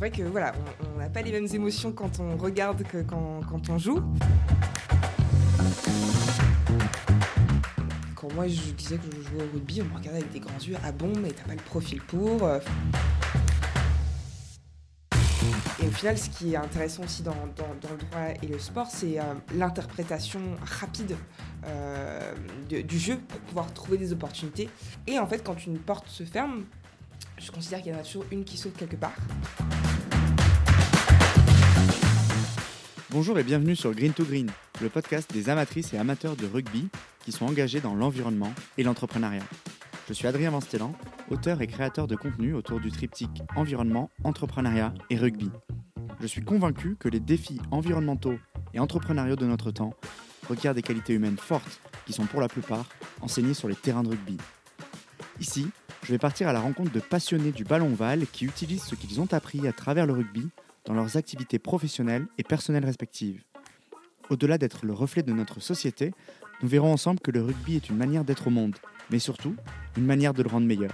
c'est vrai que voilà, on n'a pas les mêmes émotions quand on regarde que quand, quand on joue. Quand moi je disais que je jouais au rugby, on me regardait avec des grands yeux. Ah bon, mais t'as pas le profil pour. euh. Et au final, ce qui est intéressant aussi dans, dans- le droit et le sport, c'est euh, l'interprétation rapide euh, du jeu pour pouvoir trouver des opportunités. Et en fait, quand une porte se ferme, je considère qu'il y en a toujours une qui saute quelque part. Bonjour et bienvenue sur Green to Green, le podcast des amatrices et amateurs de rugby qui sont engagés dans l'environnement et l'entrepreneuriat. Je suis Adrien Vanstellan, auteur et créateur de contenu autour du triptyque environnement, entrepreneuriat et rugby. Je suis convaincu que les défis environnementaux et entrepreneuriaux de notre temps requièrent des qualités humaines fortes qui sont pour la plupart enseignées sur les terrains de rugby. Ici, je vais partir à la rencontre de passionnés du ballon ovale qui utilisent ce qu'ils ont appris à travers le rugby dans leurs activités professionnelles et personnelles respectives. Au-delà d'être le reflet de notre société, nous verrons ensemble que le rugby est une manière d'être au monde, mais surtout une manière de le rendre meilleur.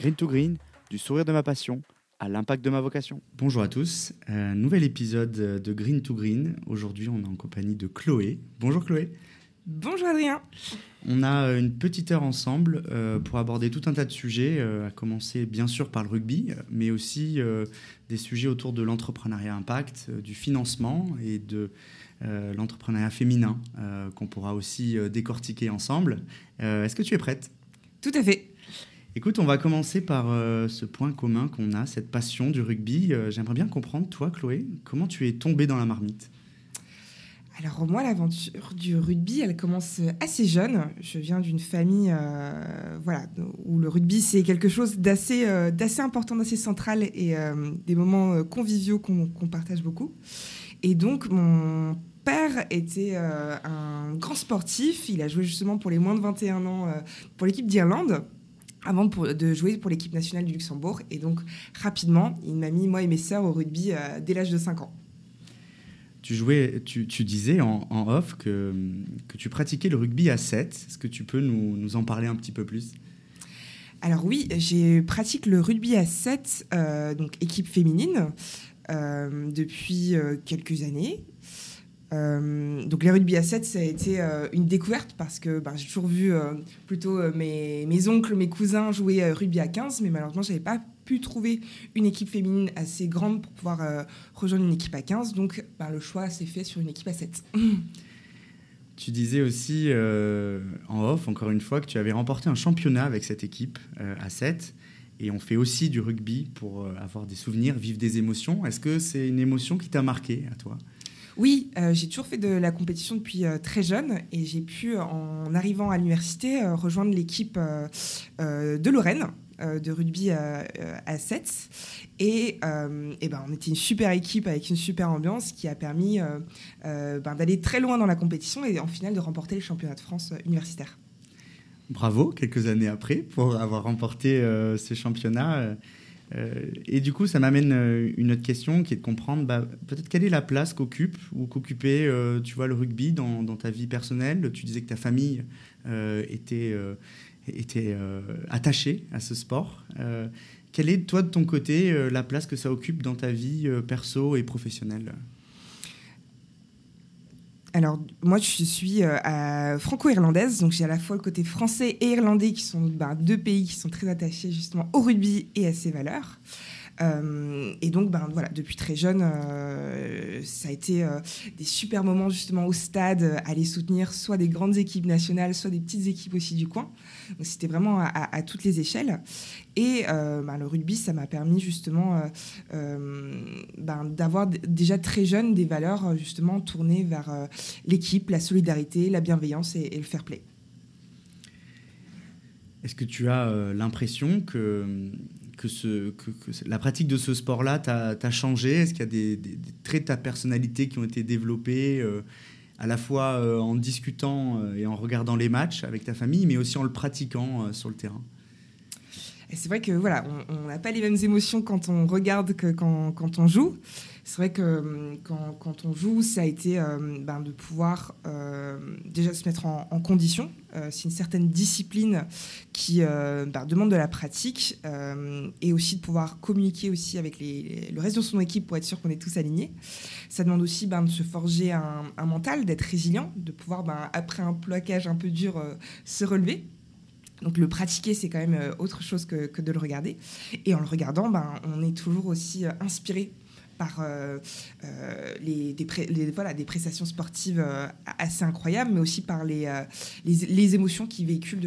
Green to Green, du sourire de ma passion à l'impact de ma vocation. Bonjour à tous, euh, nouvel épisode de Green to Green. Aujourd'hui, on est en compagnie de Chloé. Bonjour Chloé. Bonjour Adrien On a une petite heure ensemble euh, pour aborder tout un tas de sujets, euh, à commencer bien sûr par le rugby, mais aussi euh, des sujets autour de l'entrepreneuriat impact, euh, du financement et de euh, l'entrepreneuriat féminin euh, qu'on pourra aussi euh, décortiquer ensemble. Euh, Est-ce que tu es prête? Tout à fait. Écoute, on va commencer par euh, ce point commun qu'on a, cette passion du rugby. Euh, J'aimerais bien comprendre, toi Chloé, comment tu es tombée dans la marmite? Alors moi, l'aventure du rugby, elle commence assez jeune. Je viens d'une famille euh, voilà, où le rugby, c'est quelque chose d'assez euh, important, d'assez central et euh, des moments euh, conviviaux qu'on partage beaucoup. Et donc, mon père était un grand sportif. Il a joué justement pour les moins de 21 ans pour l'équipe d'Irlande avant de jouer pour l'équipe nationale du Luxembourg. Et donc, rapidement, il m'a mis, moi et mes sœurs, au rugby dès l'âge de 5 ans. Tu jouais, tu, disais en, off que, que tu pratiquais le rugby à 7. Est-ce que tu peux nous, en parler un petit peu plus? Alors oui, j'ai pratique le rugby à 7, euh, donc équipe féminine, euh, depuis euh, quelques années. Donc les rugby à 7, ça a été une découverte parce que ben, j'ai toujours vu plutôt mes, mes oncles, mes cousins jouer rugby à 15, mais malheureusement, je n'avais pas pu trouver une équipe féminine assez grande pour pouvoir euh, rejoindre une équipe à 15. Donc ben, le choix s'est fait sur une équipe à 7. Tu disais aussi euh, en off, encore une fois, que tu avais remporté un championnat avec cette équipe euh, à 7. Et on fait aussi du rugby pour avoir des souvenirs, vivre des émotions. Est-ce que c'est une émotion qui t'a marqué à toi? Oui, euh, j'ai toujours fait de la compétition depuis euh, très jeune et j'ai pu, en arrivant à l'université, euh, rejoindre l'équipe de Lorraine de rugby euh, euh, à 7. Et, euh, et ben, on était une super équipe avec une super ambiance qui a permis euh, euh, ben, d'aller très loin dans la compétition et en finale de remporter le championnat de France euh, universitaire. Bravo, quelques années après, pour avoir remporté euh, ce championnat. Euh, euh, et du coup, ça m'amène euh, une autre question qui est de comprendre bah, peut-être quelle est la place qu'occupe ou qu'occupait, euh, tu vois, le rugby dans, dans ta vie personnelle? Tu disais que ta famille euh, était, euh, était euh, attachée à ce sport. Euh, quelle est, toi, de ton côté, euh, la place que ça occupe dans ta vie euh, perso et professionnelle? Alors, moi, je suis franco-irlandaise, donc j'ai à la fois le côté français et irlandais, qui sont ben, deux pays qui sont très attachés justement au rugby et à ses valeurs. Euh, et donc, ben, voilà, depuis très jeune, euh, ça a été euh, des super moments justement au stade, euh, aller soutenir soit des grandes équipes nationales, soit des petites équipes aussi du coin. C'était vraiment à, à- à toutes les échelles. Et ben, le rugby, ça m'a permis justement ben, d'avoir déjà très jeune des valeurs justement tournées vers l'équipe, la solidarité, la bienveillance et, le fair play. Est-ce que tu as l'impression que, que, la pratique de ce sport-là t'a changé? Est-ce qu'il y a des, traits de ta personnalité qui ont été développés euh, à la fois euh, en discutant euh, et en regardant les matchs avec ta famille, mais aussi en le pratiquant sur le terrain? C'est vrai que voilà, on n'a pas les mêmes émotions quand on regarde que quand on joue. C'est vrai que quand, on joue, ça a été ben, de pouvoir déjà se mettre en, condition. c'est une certaine discipline qui ben, demande de la pratique et aussi de pouvoir communiquer aussi avec le reste de son équipe pour être sûr qu'on est tous alignés. Ça demande aussi ben, de se forger un, mental, d'être résilient, de pouvoir, après un plaquage un peu dur, se relever. Donc le pratiquer, c'est quand même euh, autre chose que, de le regarder. Et en le regardant, on est toujours aussi euh, inspiré par euh, les, des, prestations sportives assez incroyables, mais aussi par les, émotions qui véhiculent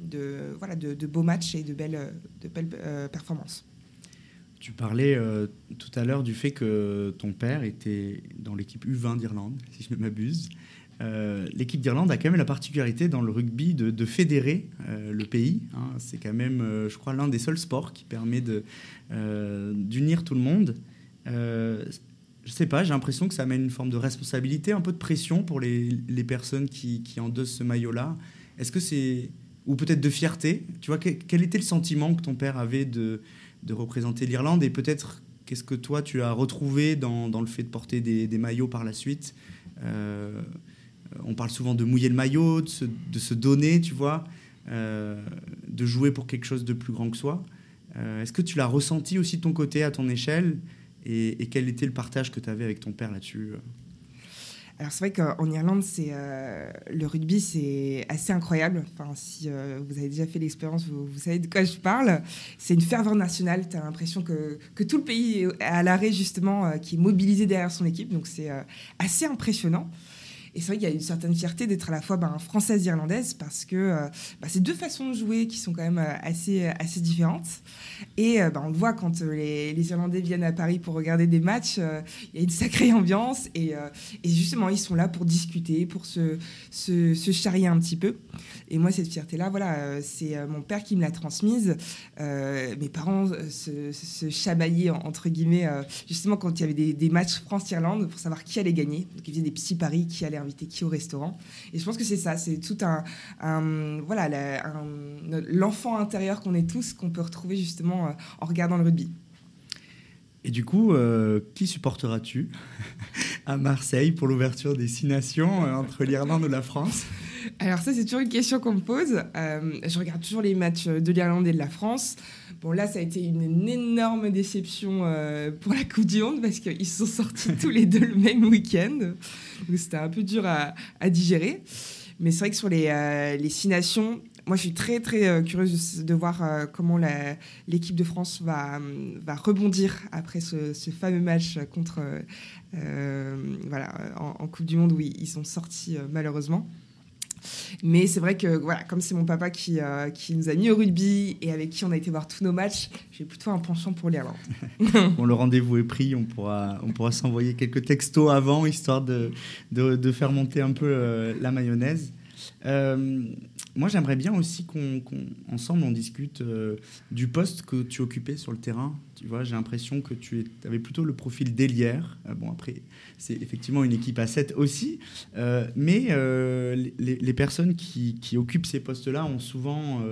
de, beaux matchs et de belles, performances. Tu parlais tout à l'heure du fait que ton père était dans l'équipe U20 d'Irlande, si je ne m'abuse. Euh, l'équipe d'Irlande a quand même la particularité dans le rugby de, fédérer euh, le pays. Hein. C'est quand même, euh, je crois, l'un des seuls sports qui permet d'unir tout le monde. Je sais pas, j'ai l'impression que ça amène une forme de responsabilité, un peu de pression pour les, personnes qui, qui, endossent ce maillot-là. Est-ce que c'est. Ou peut-être de fierté? Tu vois, quel, était le sentiment que ton père avait de, de représenter l'Irlande? Et peut-être, qu'est-ce que toi, tu as retrouvé dans, dans le fait de porter des, des maillots par la suite? Euh, on parle souvent de mouiller le maillot, de se, donner, tu vois, euh, de jouer pour quelque chose de plus grand que soi. Euh, est-ce que tu l'as ressenti aussi de ton côté, à ton échelle? Et, quel était le partage que tu avais avec ton père là-dessus alors c'est vrai qu'en Irlande, c'est le rugby, c'est assez incroyable. Enfin, si vous avez déjà fait l'expérience, vous, savez de quoi je parle. C'est une ferveur nationale. Tu as l'impression que, que, tout le pays est à l'arrêt justement, qui est mobilisé derrière son équipe. Donc c'est assez impressionnant. Et c'est vrai qu'il y a une certaine fierté d'être à la fois ben, française et irlandaise parce que euh, ben, c'est deux façons de jouer qui sont quand même euh, assez, assez différentes. Et euh, ben, on le voit quand les, Irlandais viennent à Paris pour regarder des matchs, il y a une sacrée ambiance et, et, justement ils sont là pour discuter, pour se, se charrier un petit peu. Et moi cette fierté-là, voilà, c'est mon père qui me l'a transmise. mes parents se, se chabaillaient entre guillemets justement quand il y avait des, matchs France-Irlande pour savoir qui allait gagner. Donc ils faisaient des petits paris, qui allait inviter qui au restaurant. Et je pense que c'est ça, c'est tout un, voilà, l'enfant intérieur qu'on est tous, qu'on peut retrouver justement euh, en regardant le rugby. Et du coup, euh, qui supporteras-tu à Marseille pour l'ouverture des Six Nations euh, entre l'Irlande et la France? Alors ça, c'est toujours une question qu'on me pose. je regarde toujours les matchs de l'Irlande et de la France. Bon, là, ça a été une, énorme déception pour la Coupe du Monde parce qu'ils sont sortis tous les deux le même week-end c'était un peu dur à, digérer. Mais c'est vrai que sur les, euh, les, six nations, moi je suis très très euh, curieuse de, voir euh, comment l'équipe de France va, va rebondir après ce, fameux match contre voilà, en, Coupe du Monde où ils sont sortis malheureusement. Mais c'est vrai que voilà, comme c'est mon papa qui, euh, qui nous a mis au rugby et avec qui on a été voir tous nos matchs, j'ai plutôt un penchant pour l'Irlande. bon, le rendez-vous est pris, on pourra, on pourra s'envoyer quelques textos avant, histoire de, de, faire monter un peu euh, la mayonnaise. Euh, moi, j'aimerais bien aussi qu'ensemble on discute euh, du poste que tu occupais sur le terrain. Tu vois, j'ai l'impression que tu avais plutôt le profil d'ailière. Euh, bon, après, c'est effectivement une équipe à 7 aussi, mais les, personnes qui, qui, occupent ces postes-là ont souvent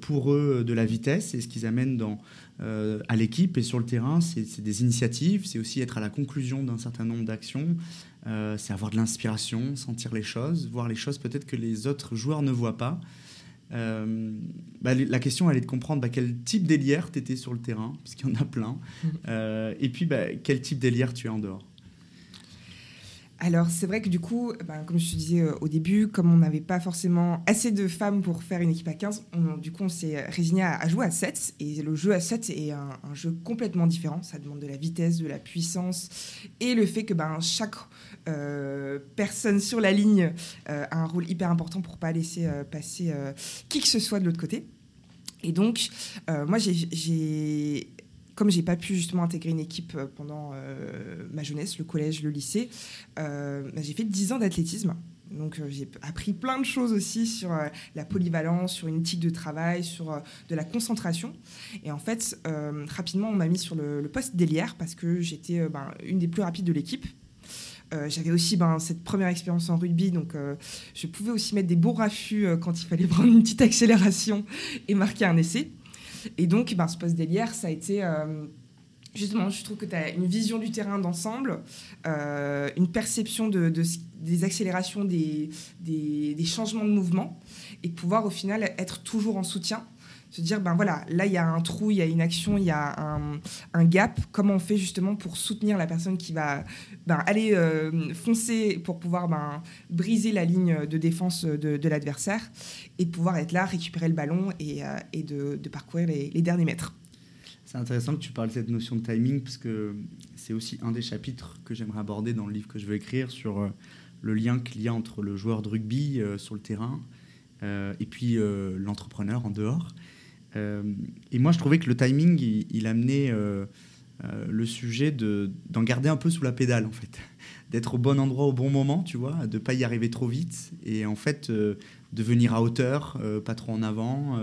pour eux de la vitesse et ce qu'ils amènent dans, à l'équipe et sur le terrain, c'est des initiatives, c'est aussi être à la conclusion d'un certain nombre d'actions. Euh, c'est avoir de l'inspiration, sentir les choses, voir les choses peut-être que les autres joueurs ne voient pas. Euh, bah, la question, elle est de comprendre bah, quel type d'ailière tu étais sur le terrain, puisqu'il y en a plein, euh, et puis bah, quel type d'ailière tu es en dehors. Alors c'est vrai que du coup, comme je te disais au début, comme on n'avait pas forcément assez de femmes pour faire une équipe à 15, du coup on s'est résigné à, jouer à 7. Et le jeu à 7 est un, jeu complètement différent. Ça demande de la vitesse, de la puissance et le fait que chaque euh, personne sur la ligne euh, a un rôle hyper important pour pas laisser passer qui que ce soit de l'autre côté. Et donc, moi, j'ai comme j'ai pas pu justement intégrer une équipe euh, pendant euh, ma jeunesse, le collège, le lycée, euh, bah, j'ai fait 10 ans d'athlétisme. Donc j'ai appris plein de choses aussi sur la polyvalence, sur une éthique de travail, sur de la concentration. Et en fait, rapidement, on m'a mis sur le, poste d'ailière parce que j'étais ben, une des plus rapides de l'équipe. J'avais aussi ben, cette première expérience en rugby, donc je pouvais aussi mettre des beaux raffus quand il fallait prendre une petite accélération et marquer un essai. Et donc, ben, ce poste d'ailière, ça a été euh, justement, je trouve que tu as une vision du terrain d'ensemble, euh, une perception de, des accélérations, des, des, des, changements de mouvement, et pouvoir au final être toujours en soutien. Se dire, ben voilà, là il y a un trou, il y a une action, il y a un, gap. Comment on fait justement pour soutenir la personne qui va ben, aller euh, foncer pour pouvoir ben, briser la ligne de défense de, l'adversaire et pouvoir être là, récupérer le ballon et, euh, de, parcourir les, derniers mètres. C'est intéressant que tu parles de cette notion de timing parce que c'est aussi un des chapitres que j'aimerais aborder dans le livre que je vais écrire sur euh, le lien qu'il y a entre le joueur de rugby sur le terrain et puis l'entrepreneur en dehors. Et moi, je trouvais que le timing, il, amenait le sujet d'en garder un peu sous la pédale, en fait. D'être au bon endroit au bon moment, tu vois, de ne pas y arriver trop vite et en fait de venir à hauteur, pas trop en avant,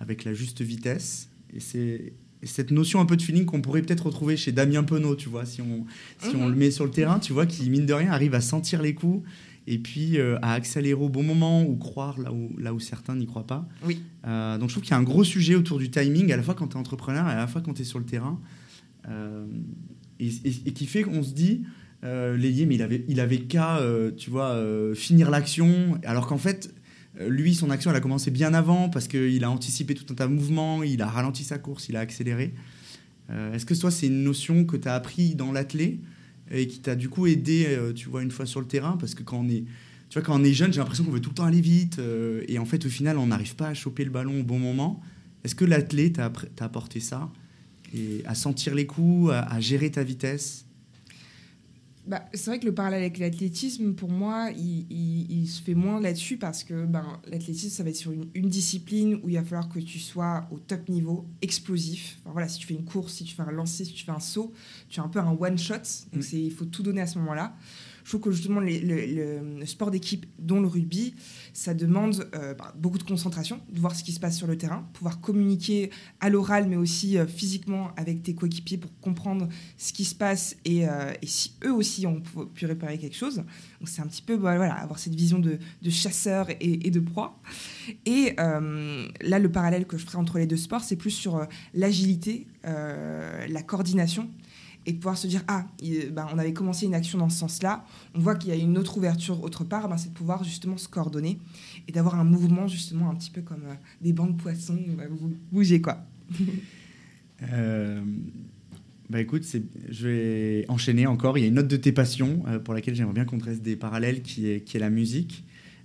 avec la juste vitesse. Et c'est cette notion un peu de feeling qu'on pourrait peut-être retrouver chez Damien Penaud, tu vois, si on, si on mhm. le met sur le terrain, tu vois, qui, mine de rien, arrive à sentir les coups et puis euh, à accélérer au bon moment ou croire là où, là où certains n'y croient pas. Oui. Euh, donc je trouve qu'il y a un gros sujet autour du timing, à la fois quand tu es entrepreneur et à la fois quand tu es sur le terrain. Euh, et, qui fait qu'on se dit, euh, mais il avait, il avait qu'à, tu vois, finir l'action, alors qu'en fait, lui, son action, elle a commencé bien avant parce qu'il a anticipé tout un tas de mouvements, il a ralenti sa course, il a accéléré. Est-ce que toi, c'est une notion que tu as appris dans l'athlé et qui t'a du coup aidé, euh, tu vois, une fois sur le terrain Parce que quand on est, tu vois, quand on est jeune, j'ai l'impression qu'on veut tout le temps aller vite et en fait, au final, on n'arrive pas à choper le ballon au bon moment. Est-ce que l'athlé t'a apporté ça? Et à sentir les coups, à gérer ta vitesse? Bah, c'est vrai que le parallèle avec l'athlétisme, pour moi, il, se fait moins là-dessus parce que ben, l'athlétisme, ça va être sur une, discipline où il va falloir que tu sois au top niveau, explosif. voilà, si tu fais une course, si tu fais un lancer, si tu fais un saut, tu as un peu un one-shot. Donc mm. il faut tout donner à ce moment-là. Je trouve que justement, le, sport d'équipe, dont le rugby, ça demande euh, bah, beaucoup de concentration, de voir ce qui se passe sur le terrain, pouvoir communiquer à l'oral, mais aussi euh, physiquement avec tes coéquipiers pour comprendre ce qui se passe et, euh, si eux aussi ont pu réparer quelque chose. Donc c'est un petit peu bah, voilà, avoir cette vision de, chasseur et, de proie. Et là, le parallèle que je ferai entre les deux sports, c'est plus sur l'agilité, la coordination et de pouvoir se dire ah ben, on avait commencé une action dans ce sens-là, on voit qu'il y a une autre ouverture autre part, ben, c'est de pouvoir justement se coordonner et d'avoir un mouvement justement un petit peu comme euh, des bancs de poissons, vous bougez quoi. euh, bah écoute, je vais enchaîner encore. Il y a une autre de tes passions euh, pour laquelle j'aimerais bien qu'on dresse des parallèles qui est, qui est la musique.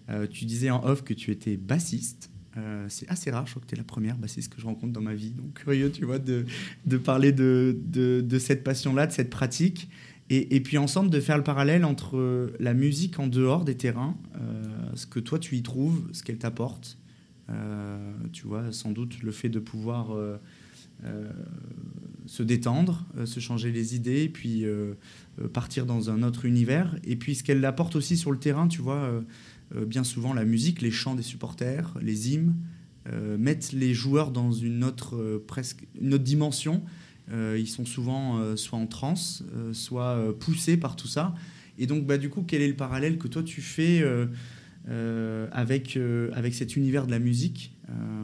Euh, tu disais en off que tu étais bassiste. Euh, c'est assez rare, je crois que tu es la première bah, c'est ce que je rencontre dans ma vie. Donc curieux, tu vois, de, de parler de, de, cette passion-là, de cette pratique. Et, et, puis ensemble, de faire le parallèle entre la musique en dehors des terrains, euh, ce que toi tu y trouves, ce qu'elle t'apporte. Euh, tu vois, sans doute le fait de pouvoir se détendre, se changer les idées, puis partir dans un autre univers. Et puis ce qu'elle apporte aussi sur le terrain, tu vois bien souvent la musique, les chants des supporters, les hymnes, euh, mettent les joueurs dans une autre, euh, presque, une autre dimension. ils sont souvent soit en transe, soit poussés par tout ça. Et donc, bah, du coup, quel est le parallèle que toi tu fais avec, avec cet univers de la musique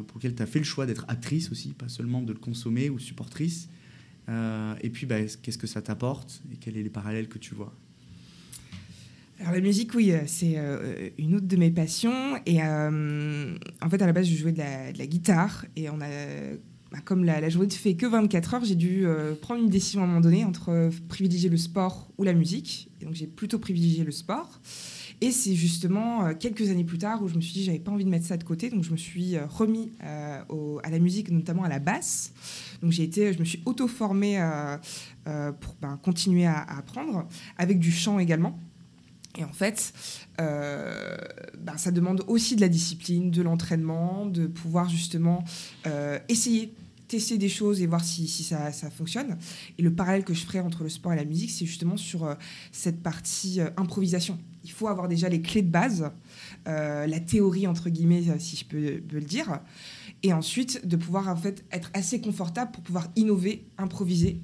pour lequel tu as fait le choix d'être actrice aussi, pas seulement de le consommer ou supportrice Et puis, bah, qu'est-ce que ça t'apporte et quels sont les parallèles que tu vois? Alors la musique, oui, euh, c'est euh, une autre de mes passions. Et euh, en fait, à la base, je jouais de la, guitare. Et on a, bah, comme la, journée ne fait que 24 heures, j'ai dû prendre une décision à un moment donné entre privilégier le sport ou la musique. Et donc j'ai plutôt privilégié le sport. Et c'est justement quelques années plus tard où je me suis dit j'avais pas envie de mettre ça de côté, donc je me suis remis à la musique, notamment à la basse. Donc j'ai été, je me suis auto-formée pour ben, continuer à, apprendre, avec du chant également. Et en fait, euh, ben, ça demande aussi de la discipline, de l'entraînement, de pouvoir justement euh, essayer, tester des choses et voir si, ça, ça, fonctionne. Et le parallèle que je ferai entre le sport et la musique, c'est justement sur euh, cette partie improvisation. Il faut avoir déjà les clés de base, la théorie entre guillemets, si je peux, peux, le dire, et ensuite de pouvoir en fait être assez confortable pour pouvoir innover, improviser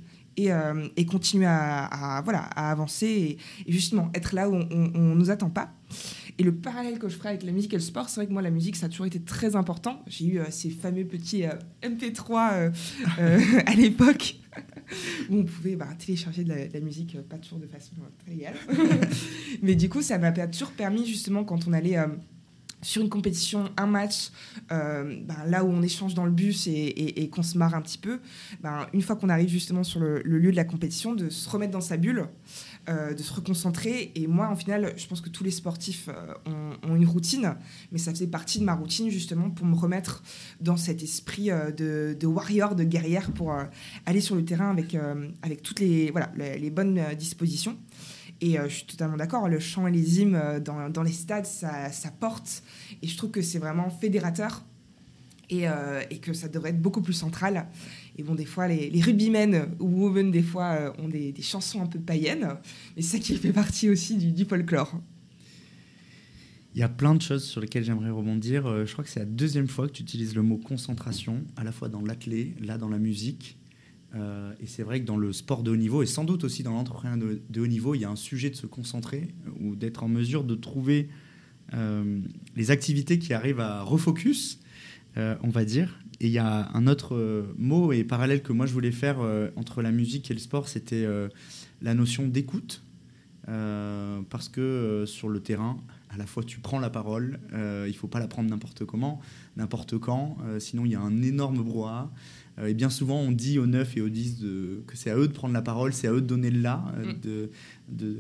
euh, et, continuer à, voilà, à avancer et, justement être là où on ne nous attend pas. Et le parallèle que je ferai avec la musique et le sport, c'est vrai que moi, la musique, ça a toujours été très important. J'ai eu euh, ces fameux petits euh, MP3 à l'époque. où on pouvait bah, télécharger de la, musique, pas toujours de façon très légale. Mais du coup, ça m'a toujours permis, justement, quand on allait sur une compétition, un match, euh, ben, là où on échange dans le bus et, qu'on se marre un petit peu, ben, une fois qu'on arrive justement sur le, lieu de la compétition, de se remettre dans sa bulle, euh, de se reconcentrer. Et moi, en final, je pense que tous les sportifs euh, ont, une routine, mais ça faisait partie de ma routine justement pour me remettre dans cet esprit de, warrior, de guerrière, pour aller sur le terrain avec, avec toutes les, voilà, les bonnes dispositions. Et euh, je suis totalement d'accord, le chant et les hymnes euh, dans, dans les stades, ça, ça, porte. Et je trouve que c'est vraiment fédérateur et, euh, et, que ça devrait être beaucoup plus central. Et bon, des fois, les, les rugbymen ou women, des fois, ont des, des, chansons un peu païennes. Mais c'est ça qui fait partie aussi du, du, folklore. Il y a plein de choses sur lesquelles j'aimerais rebondir. Je crois que c'est la deuxième fois que tu utilises le mot concentration, à la fois dans l'athlé, là dans la musique. Euh, et c'est vrai que dans le sport de haut niveau, et sans doute aussi dans l'entrepreneuriat de, haut niveau, il y a un sujet de se concentrer euh, ou d'être en mesure de trouver euh, les activités qui arrivent à refocus, on va dire. Et il y a un autre mot et parallèle que moi je voulais faire entre la musique et le sport, c'était la notion d'écoute. parce que sur le terrain, à la fois tu prends la parole, il faut pas la prendre n'importe comment, n'importe quand, sinon il y a un énorme brouhaha. Euh, et bien souvent, on dit aux 9 et aux 10 de, que c'est à eux de prendre la parole, c'est à eux de donner le là. Euh, mm. De, de,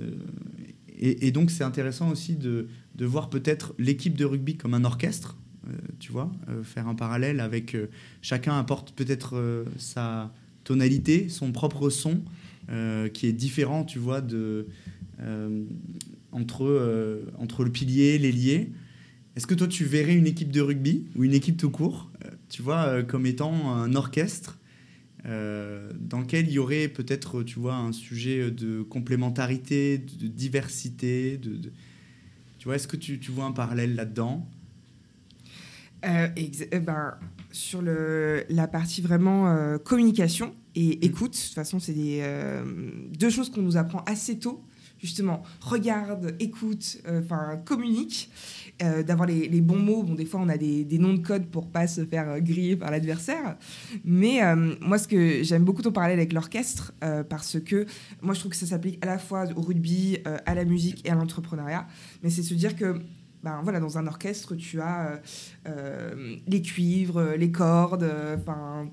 et, donc, c'est intéressant aussi de, de voir peut-être l'équipe de rugby comme un orchestre, euh, tu vois, faire un parallèle avec chacun apporte peut-être sa tonalité, son propre son, qui est différent, tu vois, de, entre, entre le pilier, l'ailier. Est-ce que toi, tu verrais une équipe de rugby ou une équipe tout court tu vois, euh, comme étant un orchestre euh, dans lequel il y aurait peut-être, tu vois, un sujet de complémentarité, de diversité. De, Tu vois, est-ce que tu, tu, vois un parallèle là-dedans? Euh, ben, Sur le, la partie vraiment communication et mmh. écoute, de toute façon, c'est deux choses qu'on nous apprend assez tôt justement, regarde, écoute, enfin, communique. Euh, d'avoir les, bons mots. Bon, des fois, on a des, noms de code pour pas se faire euh, griller par l'adversaire. Mais euh, moi, ce que j'aime beaucoup ton parallèle avec l'orchestre, parce que moi, je trouve que ça s'applique à la fois au rugby, à la musique et à l'entrepreneuriat. Mais c'est se dire que ben, voilà, dans un orchestre, tu as les cuivres, les cordes, enfin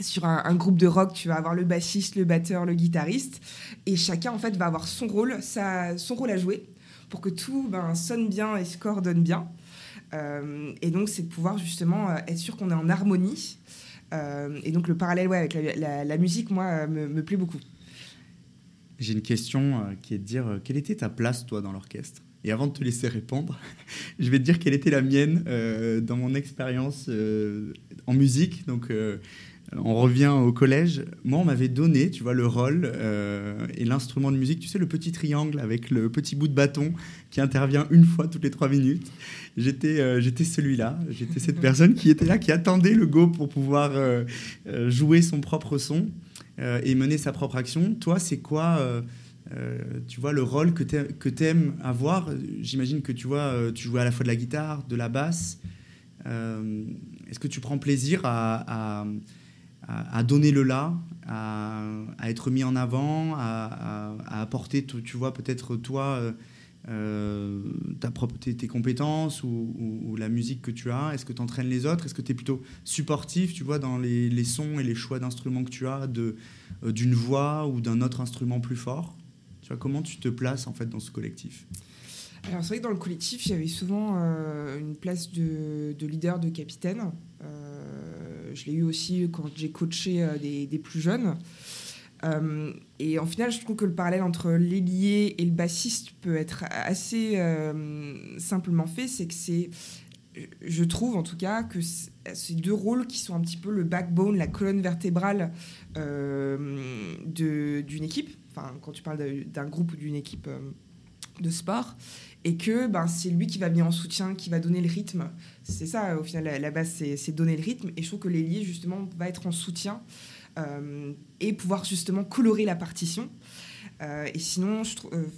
sur un, un, groupe de rock, tu vas avoir le bassiste, le batteur, le guitariste, et chacun en fait va avoir son rôle, sa, son rôle à jouer pour que tout ben, sonne bien et se coordonne bien. Euh, et donc, c'est de pouvoir justement euh, être sûr qu'on est en harmonie. Euh, et donc, le parallèle ouais, avec la, musique, moi, me, plaît beaucoup. J'ai une question qui est de dire quelle était ta place, toi, dans l'orchestre? Et avant de te laisser répondre, je vais te dire quelle était la mienne dans mon expérience en musique. Donc, on revient au collège. Moi, on m'avait donné, tu vois, le rôle euh, et l'instrument de musique. Tu sais, le petit triangle avec le petit bout de bâton qui intervient une fois toutes les trois minutes. J'étais, euh, j'étais celui-là. J'étais cette personne qui était là, qui attendait le go pour pouvoir euh, jouer son propre son et mener sa propre action. Toi, c'est quoi tu vois le rôle que tu aimes avoir? J'imagine que tu vois, tu jouais à la fois de la guitare, de la basse. Est-ce que tu prends plaisir à à, donner le là, à, être mis en avant, à, apporter, tu, vois, peut-être toi, euh, euh, ta propre, tes, compétences ou, la musique que tu as? Est-ce que tu entraînes les autres? Est-ce que tu es plutôt supportif, tu vois, dans les, sons et les choix d'instruments que tu as, euh, d'une voix ou d'un autre instrument plus fort? Tu vois, comment tu te places en fait dans ce collectif? Alors c'est vrai que dans le collectif, il y avait souvent une place de, de, leader, de capitaine. Euh, je l'ai eu aussi quand j'ai coaché euh, des, plus jeunes. Euh, et en final, je trouve que le parallèle entre l'ailier et le bassiste peut être assez simplement fait. C'est que c'est, je trouve en tout cas, que c'est deux rôles qui sont un petit peu le backbone, la colonne vertébrale d'une équipe. Enfin, quand tu parles d'un groupe ou d'une équipe de sport et que ben, c'est lui qui va venir en soutien, qui va donner le rythme. C'est ça, au final, la, base, c'est donner le rythme. Et je trouve que l'ailier, justement, va être en soutien euh, et pouvoir justement colorer la partition. et sinon,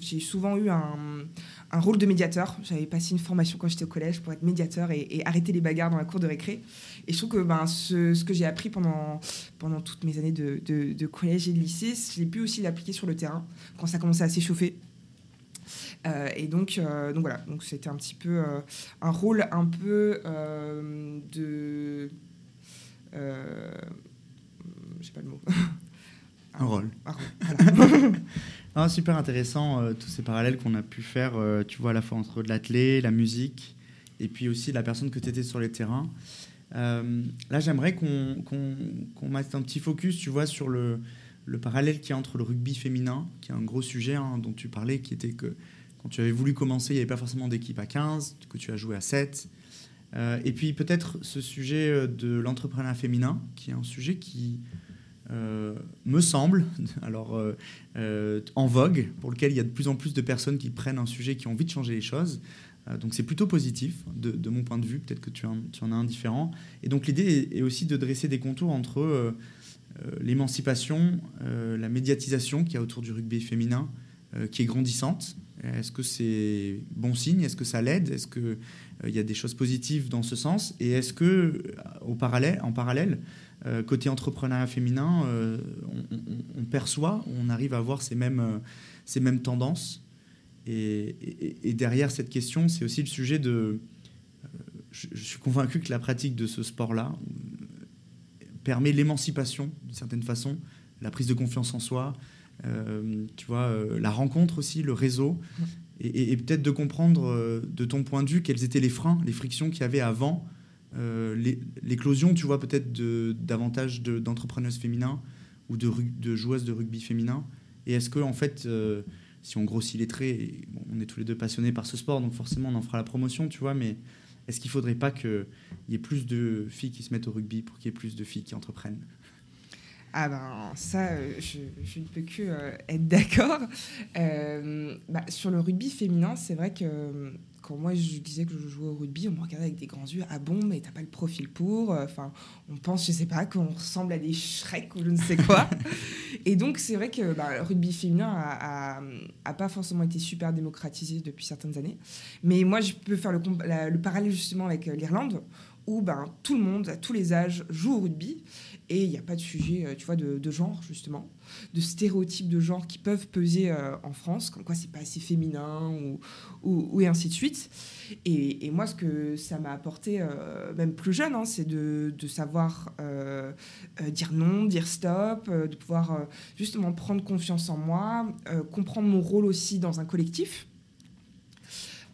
j'ai souvent eu un, rôle de médiateur. J'avais passé une formation quand j'étais au collège pour être médiateur et, arrêter les bagarres dans la cour de récré. Et je trouve que ben, ce, que j'ai appris pendant, toutes mes années de, de, collège et de lycée, j'ai pu aussi l'appliquer sur le terrain quand ça commençait à s'échauffer. Euh, et donc, euh, donc voilà, donc c'était un petit peu euh, un rôle un peu de. je sais pas le mot. un, rôle. super intéressant, tous ces parallèles qu'on a pu faire, tu vois, à la fois entre de l'athlé, la musique, et puis aussi la personne que tu étais sur les terrains. là, j'aimerais qu'on qu mette un petit focus, tu vois, sur le, le parallèle qu'il y a entre le rugby féminin, qui est un gros sujet hein, dont tu parlais, qui était que quand tu avais voulu commencer, il n'y avait pas forcément d'équipe à 15, que tu as joué à 7. Euh, et puis peut-être ce sujet euh, de l'entrepreneuriat féminin, qui est un sujet qui euh, me semble alors en vogue, pour lequel il y a de plus en plus de personnes qui prennent un sujet, qui ont envie de changer les choses. donc c'est plutôt positif de, mon point de vue, peut-être que tu en, tu en, as un différent. Et donc l'idée est, aussi de dresser des contours entre l'émancipation, la médiatisation qu'il y a autour du rugby féminin, qui est grandissante, est-ce que c'est bon signe? Est-ce que ça l'aide? Est-ce qu'il euh, y a des choses positives dans ce sens? Et est-ce que, euh, au parallèle, en parallèle, euh, côté entrepreneuriat féminin, on, perçoit, on arrive à voir ces mêmes, ces mêmes tendances? Et, derrière cette question, c'est aussi le sujet de... je, suis convaincu que la pratique de ce sport-là permet l'émancipation, d'une certaine façon, la prise de confiance en soi, euh, tu vois, euh, la rencontre aussi, le réseau, et, peut-être de comprendre euh, de ton point de vue quels étaient les freins, les frictions qu'il y avait avant l'éclosion, tu vois, peut-être davantage d'entrepreneuses féminins ou de, de, joueuses de rugby féminin. Et est-ce que, en fait, si on grossit les traits, on est tous les deux passionnés par ce sport, donc forcément on en fera la promotion, tu vois, mais est-ce qu'il ne faudrait pas qu'il y ait plus de filles qui se mettent au rugby pour qu'il y ait plus de filles qui entreprennent? Ah ben ça, euh, je, ne peux que euh, être d'accord. Euh, bah, sur le rugby féminin, c'est vrai que quand moi je disais que je jouais au rugby, on me regardait avec des grands yeux. Ah bon, mais t'as pas le profil pour Enfin, on pense, je sais pas, qu'on ressemble à des Shrek ou je ne sais quoi. Et donc c'est vrai que bah, le rugby féminin a, a, pas forcément été super démocratisé depuis certaines années. Mais moi, je peux faire le, le parallèle justement avec l'Irlande où ben, tout le monde, à tous les âges, joue au rugby. Et il n'y a pas de sujet, euh, tu vois, de, genre, justement, de stéréotypes de genre qui peuvent peser euh, en France, comme quoi c'est pas assez féminin, ou, ou, et ainsi de suite. Et, moi, ce que ça m'a apporté, euh, même plus jeune, hein, c'est de, de, savoir dire non, dire stop, de pouvoir justement prendre confiance en moi, comprendre mon rôle aussi dans un collectif.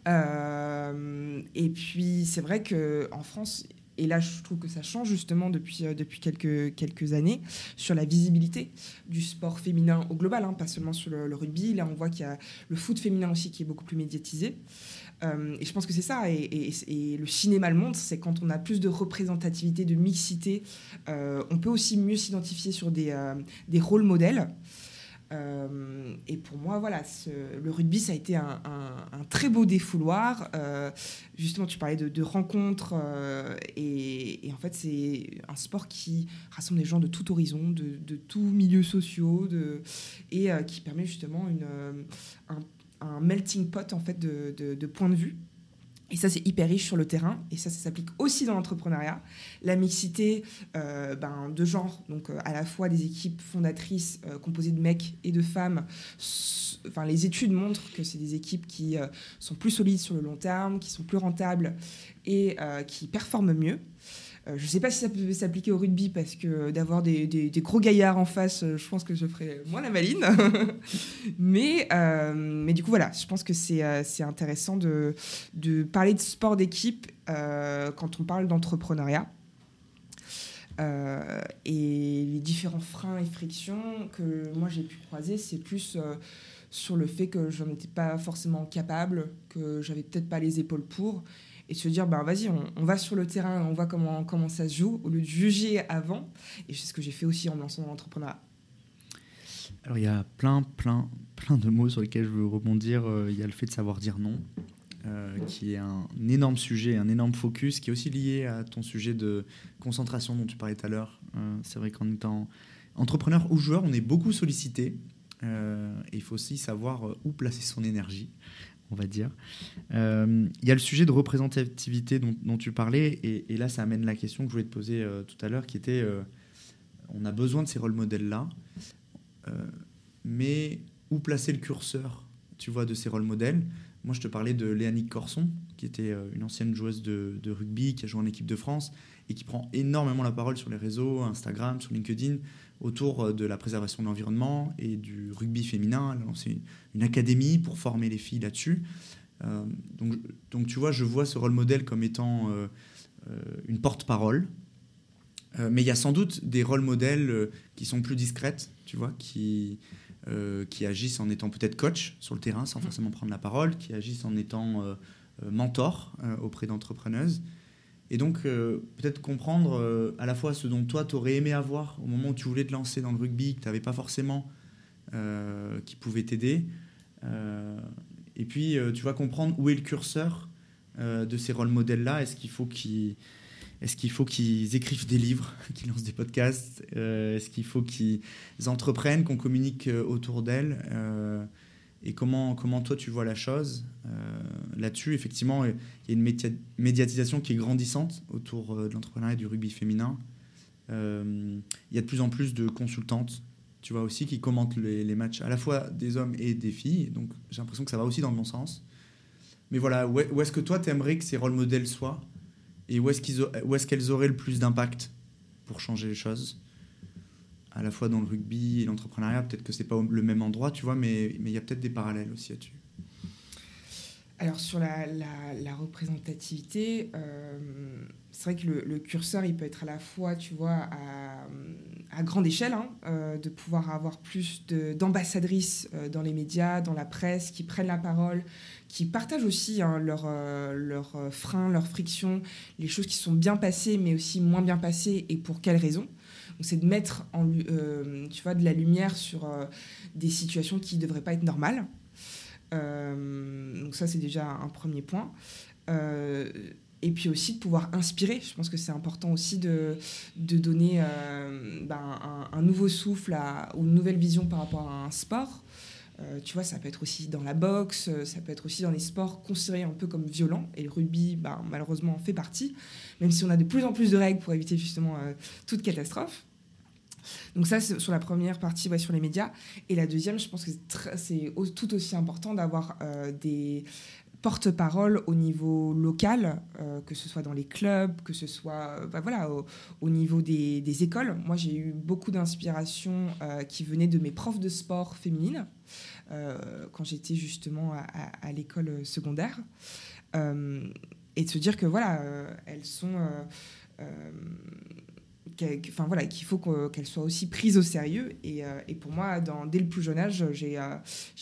et puis, c'est vrai qu'en France, et là, je trouve que ça change justement depuis, euh, depuis quelques, quelques années sur la visibilité du sport féminin au global, hein, pas seulement sur le, rugby. Là, on voit qu'il y a le foot féminin aussi qui est beaucoup plus médiatisé. Euh, et je pense que c'est ça. Et, le cinéma le montre, c'est quand on a plus de représentativité, de mixité, euh, on peut aussi mieux s'identifier sur des, des rôles modèles. Euh, et pour moi, voilà, le rugby, ça a été un, très beau défouloir. Euh, justement, tu parlais de, rencontres, euh, et, en fait, c'est un sport qui rassemble des gens de tout horizon, de, de tous milieux sociaux, et qui permet justement une, un, melting pot en fait de points de vue. Et ça, c'est hyper riche sur le terrain. Et ça, ça s'applique aussi dans l'entrepreneuriat. La mixité euh, ben, de genre, donc euh, à la fois des équipes fondatrices euh, composées de mecs et de femmes. Enfin, les études montrent que c'est des équipes qui sont plus solides sur le long terme, qui sont plus rentables et qui performent mieux. Euh, je ne sais pas si ça peut s'appliquer au rugby parce que d'avoir des, gros gaillards en face, euh, je pense que je ferais moins la maline. mais, euh, mais du coup, voilà, je pense que c'est intéressant de, de, parler de sport d'équipe quand on parle d'entrepreneuriat. et les différents freins et frictions que moi j'ai pu croiser, c'est plus sur le fait que je n'en étais pas forcément capable, que j'avais peut-être pas les épaules pour, et se dire bah vas-y on, va sur le terrain on voit comment comment ça se joue au lieu de juger avant. Et c'est ce que j'ai fait aussi en me lançant dans l'entrepreneuriat. Alors il y a plein plein plein de mots sur lesquels je veux rebondir. Euh, il y a le fait de savoir dire non euh, qui est un, énorme sujet un énorme focus qui est aussi lié à ton sujet de concentration dont tu parlais tout à l'heure. Euh, c'est vrai qu'en étant entrepreneur ou joueur on est beaucoup sollicité. Et il faut aussi savoir où placer son énergie on va dire. Il y a le sujet de représentativité dont, tu parlais, et, là, ça amène la question que je voulais te poser tout à l'heure, qui était, on a besoin de ces rôles modèles-là, mais où placer le curseur, tu vois, de ces rôles modèles? Moi, je te parlais de Léanique Corson, qui était euh, une ancienne joueuse de, rugby, qui a joué en équipe de France et qui prend énormément la parole sur les réseaux, Instagram, sur LinkedIn, autour euh, de la préservation de l'environnement et du rugby féminin. Elle a lancé une, académie pour former les filles là-dessus. Euh, donc, tu vois, je vois ce rôle modèle comme étant une porte-parole. mais il y a sans doute des rôles modèles qui sont plus discrètes, tu vois, qui, euh, qui agissent en étant peut-être coach sur le terrain sans forcément prendre la parole, qui agissent en étant euh, euh, mentor auprès d'entrepreneuses. Et donc, peut-être comprendre à la fois ce dont toi, tu aurais aimé avoir au moment où tu voulais te lancer dans le rugby, que tu n'avais pas forcément, qui pouvait t'aider. et puis, tu vas comprendre où est le curseur de ces rôles modèles-là. Est-ce qu'il faut qu'ils est-ce qu'il faut qu'ils écrivent des livres, qu'ils lancent des podcasts euh, Est-ce qu'il faut qu'ils entreprennent, qu'on communique euh, autour d'elles euh, Et comment, comment toi tu vois la chose Là-dessus, effectivement, il y a une médiatisation qui est grandissante autour de l'entrepreneuriat et du rugby féminin. il y a de plus en plus de consultantes, tu vois aussi, qui commentent les, matchs à la fois des hommes et des filles. Donc j'ai l'impression que ça va aussi dans le bon sens. Mais voilà, où est-ce que toi, tu aimerais que ces rôles modèles soient? Et où est-ce qu'elles est qu'elles auraient le plus d'impact pour changer les choses? À la fois dans le rugby et l'entrepreneuriat, peut-être que c'est pas le même endroit, tu vois, mais il y a peut-être des parallèles aussi là-dessus. Alors sur la, la, représentativité, euh, c'est vrai que le, curseur, il peut être à la fois, tu vois, à, grande échelle, hein, euh, de pouvoir avoir plus d'ambassadrices euh, dans les médias, dans la presse, qui prennent la parole, qui partagent aussi hein, leurs leur, freins, leurs frictions, les choses qui sont bien passées, mais aussi moins bien passées, et pour quelles raisons. C'est de mettre en, tu vois, de la lumière sur des situations qui ne devraient pas être normales. Euh, donc ça, c'est déjà un premier point. Euh, et puis aussi de pouvoir inspirer. Je pense que c'est important aussi de, de donner euh, ben, un, nouveau souffle ou une nouvelle vision par rapport à un sport. tu vois, ça peut être aussi dans la boxe, ça peut être aussi dans les sports considérés un peu comme violents. Et le rugby, ben, malheureusement, en fait partie, même si on a de plus en plus de règles pour éviter justement toute catastrophe. Donc ça, c'est sur la première partie, sur les médias. Et la deuxième, je pense que c'est tout aussi important d'avoir euh, des porte-parole au niveau local, euh, que ce soit dans les clubs, que ce soit euh, bah voilà, au, niveau des, écoles. Moi, j'ai eu beaucoup d'inspiration qui venait de mes profs de sport féminines quand j'étais justement à l'école secondaire. et de se dire que voilà, elles sont enfin voilà, qu'il faut qu'elle soit aussi prise au sérieux. Et, euh, pour moi, dès le plus jeune âge, j'ai euh,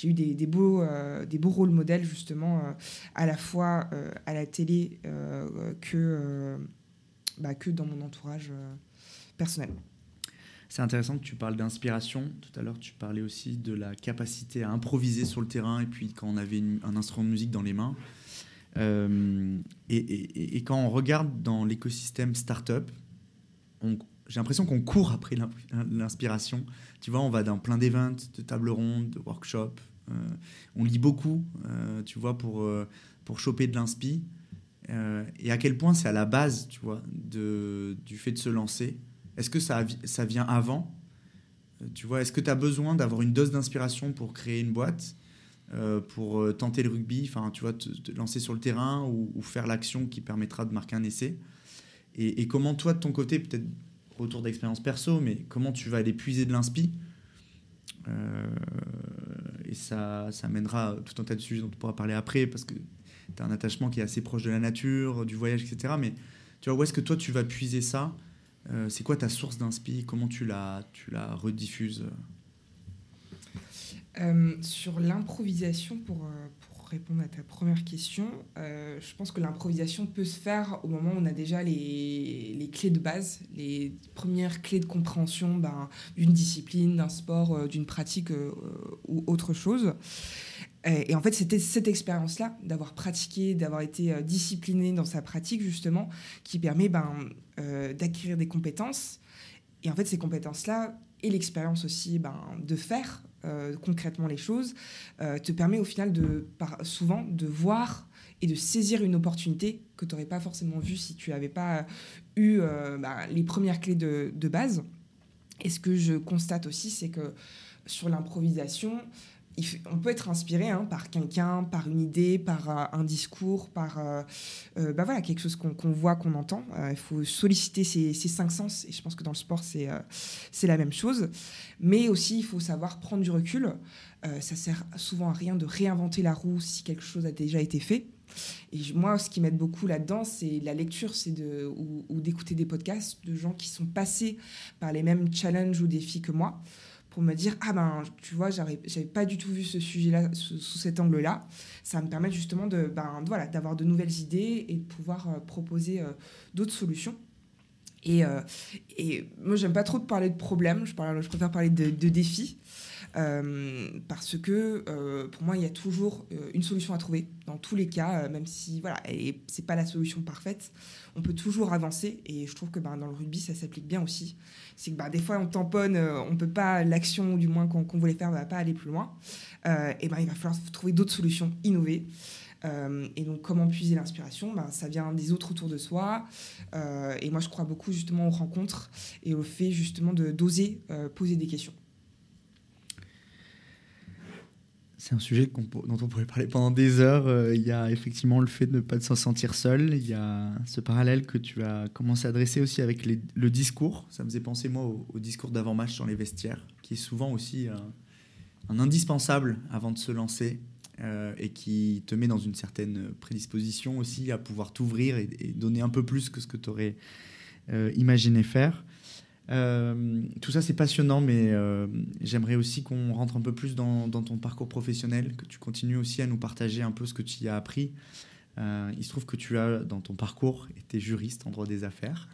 eu des, des beaux, euh, des beaux rôles modèles justement à la fois à la télé que, bah, que dans mon entourage personnel. C'est intéressant que tu parles d'inspiration. Tout à l'heure, tu parlais aussi de la capacité à improviser sur le terrain et puis quand on avait un instrument de musique dans les mains. et, et, quand on regarde dans l'écosystème startup, j'ai l'impression qu'on court après l'inspiration. Tu vois, on va dans plein d'événements, de tables rondes, de workshops. Euh, on lit beaucoup, euh, tu vois, pour, euh, pour choper de l'inspi. et à quel point c'est à la base, tu vois, du fait de se lancer? Est-ce que ça, ça vient avant? Tu vois, est-ce que tu as besoin d'avoir une dose d'inspiration pour créer une boîte pour tenter le rugby, enfin, tu vois, te, lancer sur le terrain ou faire l'action qui permettra de marquer un essai? Et, comment toi, de ton côté, peut-être retour d'expérience perso, mais comment tu vas aller puiser de l'inspi euh, Et ça, ça mènera tout un tas de sujets dont on pourra parler après, parce que tu as un attachement qui est assez proche de la nature, du voyage, etc. Mais tu vois, où est-ce que toi, tu vas puiser ça euh, C'est quoi ta source d'inspi Comment tu la, tu la rediffuses? Euh, Sur l'improvisation, pour, répondre à ta première question, euh, je pense que l'improvisation peut se faire au moment où on a déjà les, clés de base, les premières clés de compréhension ben, d'une discipline, d'un sport, euh, d'une pratique euh, ou autre chose. Et, en fait, c'était cette expérience-là, d'avoir pratiqué, d'avoir été discipliné dans sa pratique, justement, qui permet ben, d'acquérir des compétences. Et en fait, ces compétences-là, et l'expérience aussi ben, de faire, concrètement les choses, te permet au final de, par, souvent de voir et de saisir une opportunité que tu n'aurais pas forcément vue si tu n'avais pas eu bah, les premières clés de, de base. Et ce que je constate aussi, c'est que sur l'improvisation, on peut être inspiré hein, par quelqu'un, par une idée, par euh, un discours, par euh, euh, bah voilà, quelque chose qu'on voit, qu'on entend. Il faut solliciter ces, cinq sens, et je pense que dans le sport, c'est c'est la même chose. Mais aussi, il faut savoir prendre du recul. ça sert souvent à rien de réinventer la roue si quelque chose a déjà été fait. Et moi, ce qui m'aide beaucoup là-dedans, c'est la lecture, c'est de ou d'écouter des podcasts de gens qui sont passés par les mêmes challenges ou défis que moi pour me dire ah ben tu vois j'avais pas du tout vu ce sujet là sous, cet angle là ça me permet justement de ben voilà d'avoir de nouvelles idées et de pouvoir euh, proposer euh, d'autres solutions. Et, euh, et moi j'aime pas trop parler de problèmes. Je, préfère parler de, de défis parce que pour moi, il y a toujours une solution à trouver dans tous les cas, même si voilà, c'est pas la solution parfaite, on peut toujours avancer. Et je trouve que ben, dans le rugby, ça s'applique bien aussi. C'est que ben, des fois, on tamponne, on peut pas, l'action, du moins qu'on voulait faire, va pas aller plus loin. et ben, il va falloir trouver d'autres solutions, innover. et donc, comment puiser l'inspiration? Ben, Ça vient des autres autour de soi. et moi, je crois beaucoup justement aux rencontres et au fait justement d'oser poser des questions. C'est un sujet dont on pourrait parler pendant des heures. Euh, il y a effectivement le fait de ne pas s'en sentir seul. Il y a ce parallèle que tu as commencé à dresser aussi avec le discours. Ça me faisait penser, moi, au, discours d'avant-match dans les vestiaires, qui est souvent aussi un, indispensable avant de se lancer euh, et qui te met dans une certaine prédisposition aussi à pouvoir t'ouvrir et, donner un peu plus que ce que tu aurais euh, imaginé faire. Euh, tout ça, c'est passionnant, mais euh, j'aimerais aussi qu'on rentre un peu plus dans, ton parcours professionnel, que tu continues aussi à nous partager un peu ce que tu y as appris. Euh, il se trouve que tu as, dans ton parcours, été juriste en droit des affaires.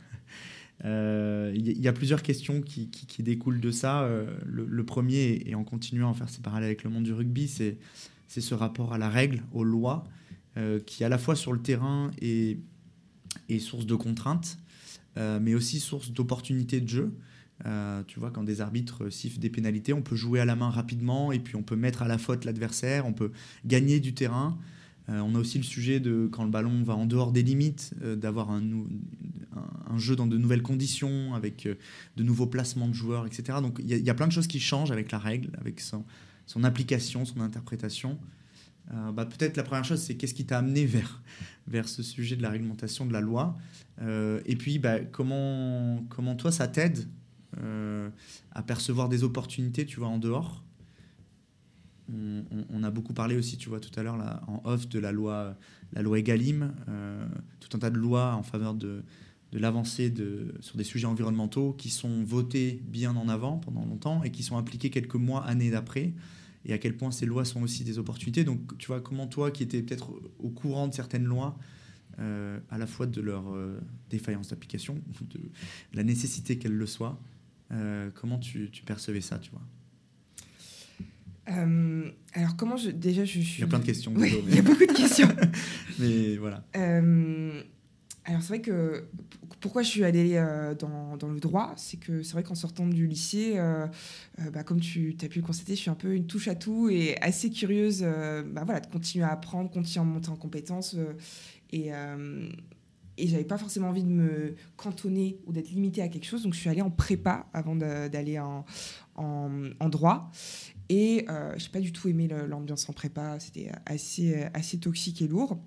Il y, a plusieurs questions qui, découlent de ça. Le, premier, et en continuant à faire ces parallèles avec le monde du rugby, c'est ce rapport à la règle, aux lois, qui à la fois sur le terrain est, est source de contraintes, euh, mais aussi source d'opportunités de jeu. Euh, tu vois, quand des arbitres sifflent des pénalités, on peut jouer à la main rapidement et puis on peut mettre à la faute l'adversaire, on peut gagner du terrain. Euh, on a aussi le sujet de quand le ballon va en dehors des limites, d'avoir un, jeu dans de nouvelles conditions, avec de nouveaux placements de joueurs, etc. Donc il y, a plein de choses qui changent avec la règle, avec son, application, son interprétation. bah, Peut-être la première chose, c'est qu'est-ce qui t'a amené vers, ce sujet de la réglementation de la loi? Et puis, bah, comment, comment toi, ça t'aide euh, à percevoir des opportunités, tu vois, en dehors? On, a beaucoup parlé aussi, tu vois, tout à l'heure, en off, de la loi, la loi Egalim, euh, tout un tas de lois en faveur de, de l'avancée de, sur des sujets environnementaux qui sont votés bien en avant pendant longtemps et qui sont appliqués quelques mois, années d'après et à quel point ces lois sont aussi des opportunités. Donc, tu vois, comment toi, qui étais peut-être au courant de certaines lois, euh, à la fois de leur euh, défaillance d'application, de la nécessité qu'elle le soit. Euh, comment tu, percevais ça, tu vois? Alors comment je déjà je suis il y a plein de questions il y a beaucoup de questions mais voilà alors c'est vrai que pourquoi je suis allée dans, dans, le droit, c'est que c'est vrai qu'en sortant du lycée, bah, comme tu as pu le constater, je suis un peu une touche à tout et assez curieuse bah, voilà, de continuer à apprendre, continuer à monter en compétences et, euh, et j'avais pas forcément envie de me cantonner ou d'être limitée à quelque chose. Donc je suis allée en prépa avant d'aller en, droit. Et euh, je n'ai pas du tout aimé l'ambiance en prépa. C'était assez, assez toxique et lourd.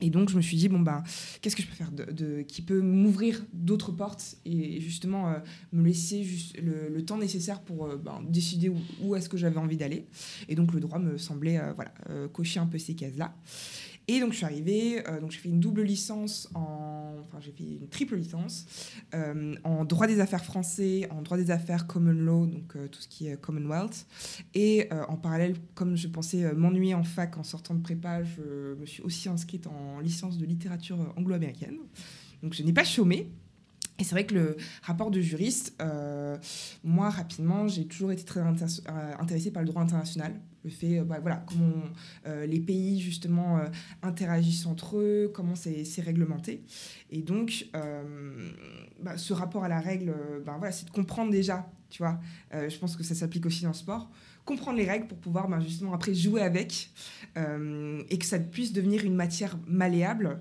Et donc, je me suis dit, bon, ben, qu'est-ce que je peux faire de, qui peut m'ouvrir d'autres portes et justement euh, me laisser le, temps nécessaire pour euh, ben, décider où, est-ce que j'avais envie d'aller. Et donc, le droit me semblait voilà, cocher un peu ces cases-là. Et donc je suis arrivée, euh, donc j'ai fait une double licence en, enfin j'ai fait une triple licence euh, en droit des affaires français, en droit des affaires common law, donc euh, tout ce qui est Commonwealth. Et en parallèle, comme je pensais m'ennuyer en fac en sortant de prépa, je me suis aussi inscrite en licence de littérature anglo-américaine. Donc je n'ai pas chômé. Et c'est vrai que le rapport de juriste, moi rapidement, j'ai toujours été très intéressée par le droit international le fait, euh, bah, voilà, comment euh, les pays justement euh, interagissent entre eux, comment c'est réglementé. Et donc, bah, ce rapport à la règle, bah, c'est de comprendre déjà tu vois. je pense que ça s'applique aussi dans le sport. Comprendre les règles pour pouvoir justement après jouer avec et que ça puisse devenir une matière malléable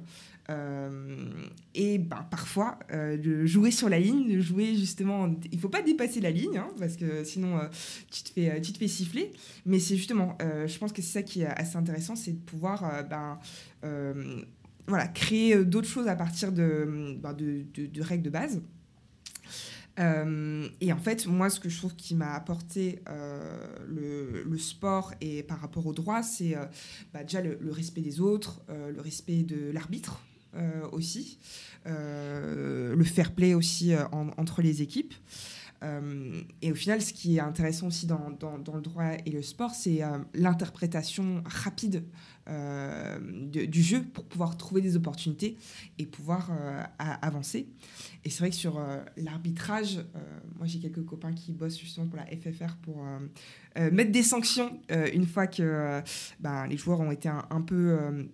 et ben, parfois, euh, de jouer sur la ligne, de jouer justement. Il faut pas dépasser la ligne, hein, parce que sinon euh, tu, te fais, tu te fais siffler. Mais c'est justement, je pense que c'est ça qui est assez intéressant, c'est de pouvoir ben, voilà, créer d'autres choses à partir de, ben, de, règles de base. et en fait, moi, ce que je trouve qui m'a apporté le, sport et par rapport au droit, c'est bah, déjà le, respect des autres, le respect de l'arbitre, euh, aussi, euh, le fair play aussi euh, entre les équipes. et au final, ce qui est intéressant aussi dans, dans, le droit et le sport, c'est l'interprétation rapide du jeu pour pouvoir trouver des opportunités et pouvoir avancer. Et c'est vrai que sur l'arbitrage, moi j'ai quelques copains qui bossent justement pour la FFR pour mettre des sanctions une fois que ben, les joueurs ont été un peu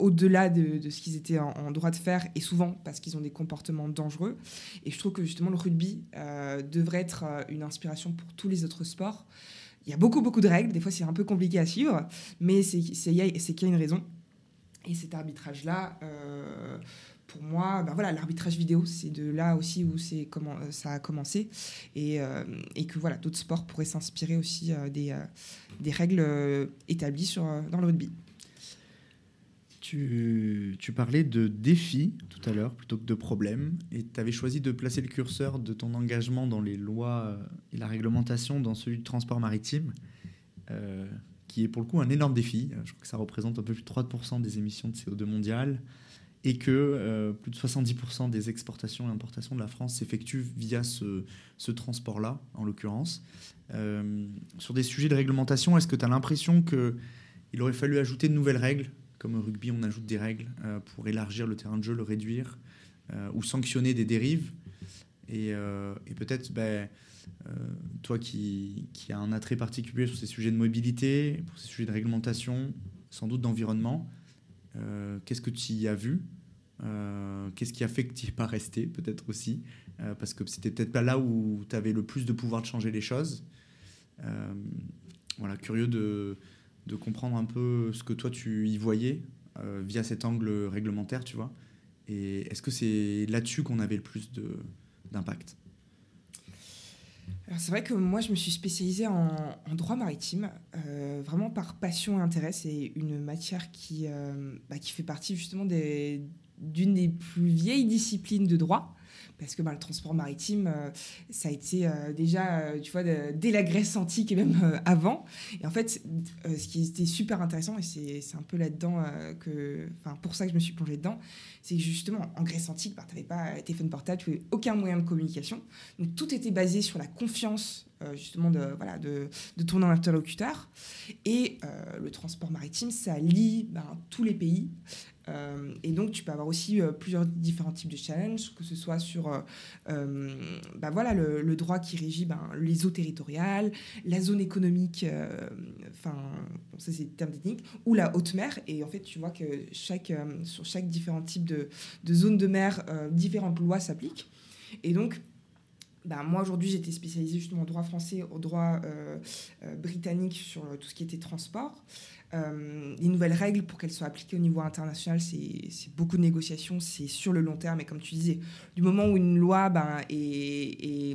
au-delà de, ce qu'ils étaient en, droit de faire, et souvent parce qu'ils ont des comportements dangereux. Et je trouve que justement le rugby euh, devrait être euh, une inspiration pour tous les autres sports. Il y a beaucoup, beaucoup de règles, des fois c'est un peu compliqué à suivre, mais c'est qu'il y, a une raison. Et cet arbitrage-là, euh, pour moi, ben voilà, l'arbitrage vidéo, c'est de là aussi où comment ça a commencé, et, et que voilà, d'autres sports pourraient s'inspirer aussi des, des règles établies sur, dans le rugby. Tu, parlais de défis tout à l'heure plutôt que de problèmes, et tu avais choisi de placer le curseur de ton engagement dans les lois euh, et la réglementation dans celui du transport maritime, euh, qui est pour le coup un énorme défi. Je crois que ça représente un peu plus de 3% des émissions de CO2 mondiales, et que euh, plus de 70% des exportations et importations de la France s'effectuent via ce transport-là, en l'occurrence. sur des sujets de réglementation, est-ce que tu as l'impression qu'il aurait fallu ajouter de nouvelles règles comme au rugby, on ajoute des règles euh, pour élargir le terrain de jeu, le réduire, euh, ou sanctionner des dérives. Et, euh, peut-être, ben, toi qui, qui as un attrait particulier sur ces sujets de mobilité, pour ces sujets de réglementation, sans doute d'environnement, qu'est-ce que tu y as vu? Qu'est-ce qui a fait que tu n'y es pas resté, peut-être aussi? Parce que c'était peut-être pas là où tu avais le plus de pouvoir de changer les choses. voilà, curieux de, de comprendre un peu ce que toi tu y voyais euh, via cet angle réglementaire, tu vois. Et est-ce que c'est là-dessus qu'on avait le plus d'impact? C'est vrai que moi, je me suis spécialisée en, droit maritime, euh, vraiment par passion et intérêt. C'est une matière qui, euh, bah, qui fait partie justement d'une des plus vieilles disciplines de droit parce que bah, le transport maritime, euh, ça a été euh, déjà, euh, tu vois, dès la Grèce antique et même avant. Et en fait, ce qui était super intéressant, et c'est un peu là-dedans que, enfin, pour ça que je me suis plongée dedans, c'est justement, en Grèce antique, bah, tu n'avais pas téléphone portable, tu n'avais aucun moyen de communication. Donc tout était basé sur la confiance justement de, voilà, de, de, ton interlocuteur. Et le transport maritime, ça lie ben, tous les pays. Euh, et donc, tu peux avoir aussi euh, plusieurs différents types de challenges, que ce soit sur euh, bah voilà, le, droit qui régit ben, les eaux territoriales, la zone économique, enfin, ça c'est le terme technique, ou la haute mer. Et en fait, tu vois que chaque, sur chaque différent type de, de zone de mer, différentes lois s'appliquent. Et donc, bah, moi aujourd'hui j'étais spécialisée justement en droit français, au droit britannique sur tout ce qui était transport. Euh, les nouvelles règles, pour qu'elles soient appliquées au niveau international, c'est beaucoup de négociations, c'est sur le long terme. Et comme tu disais, du moment où une loi ben, est,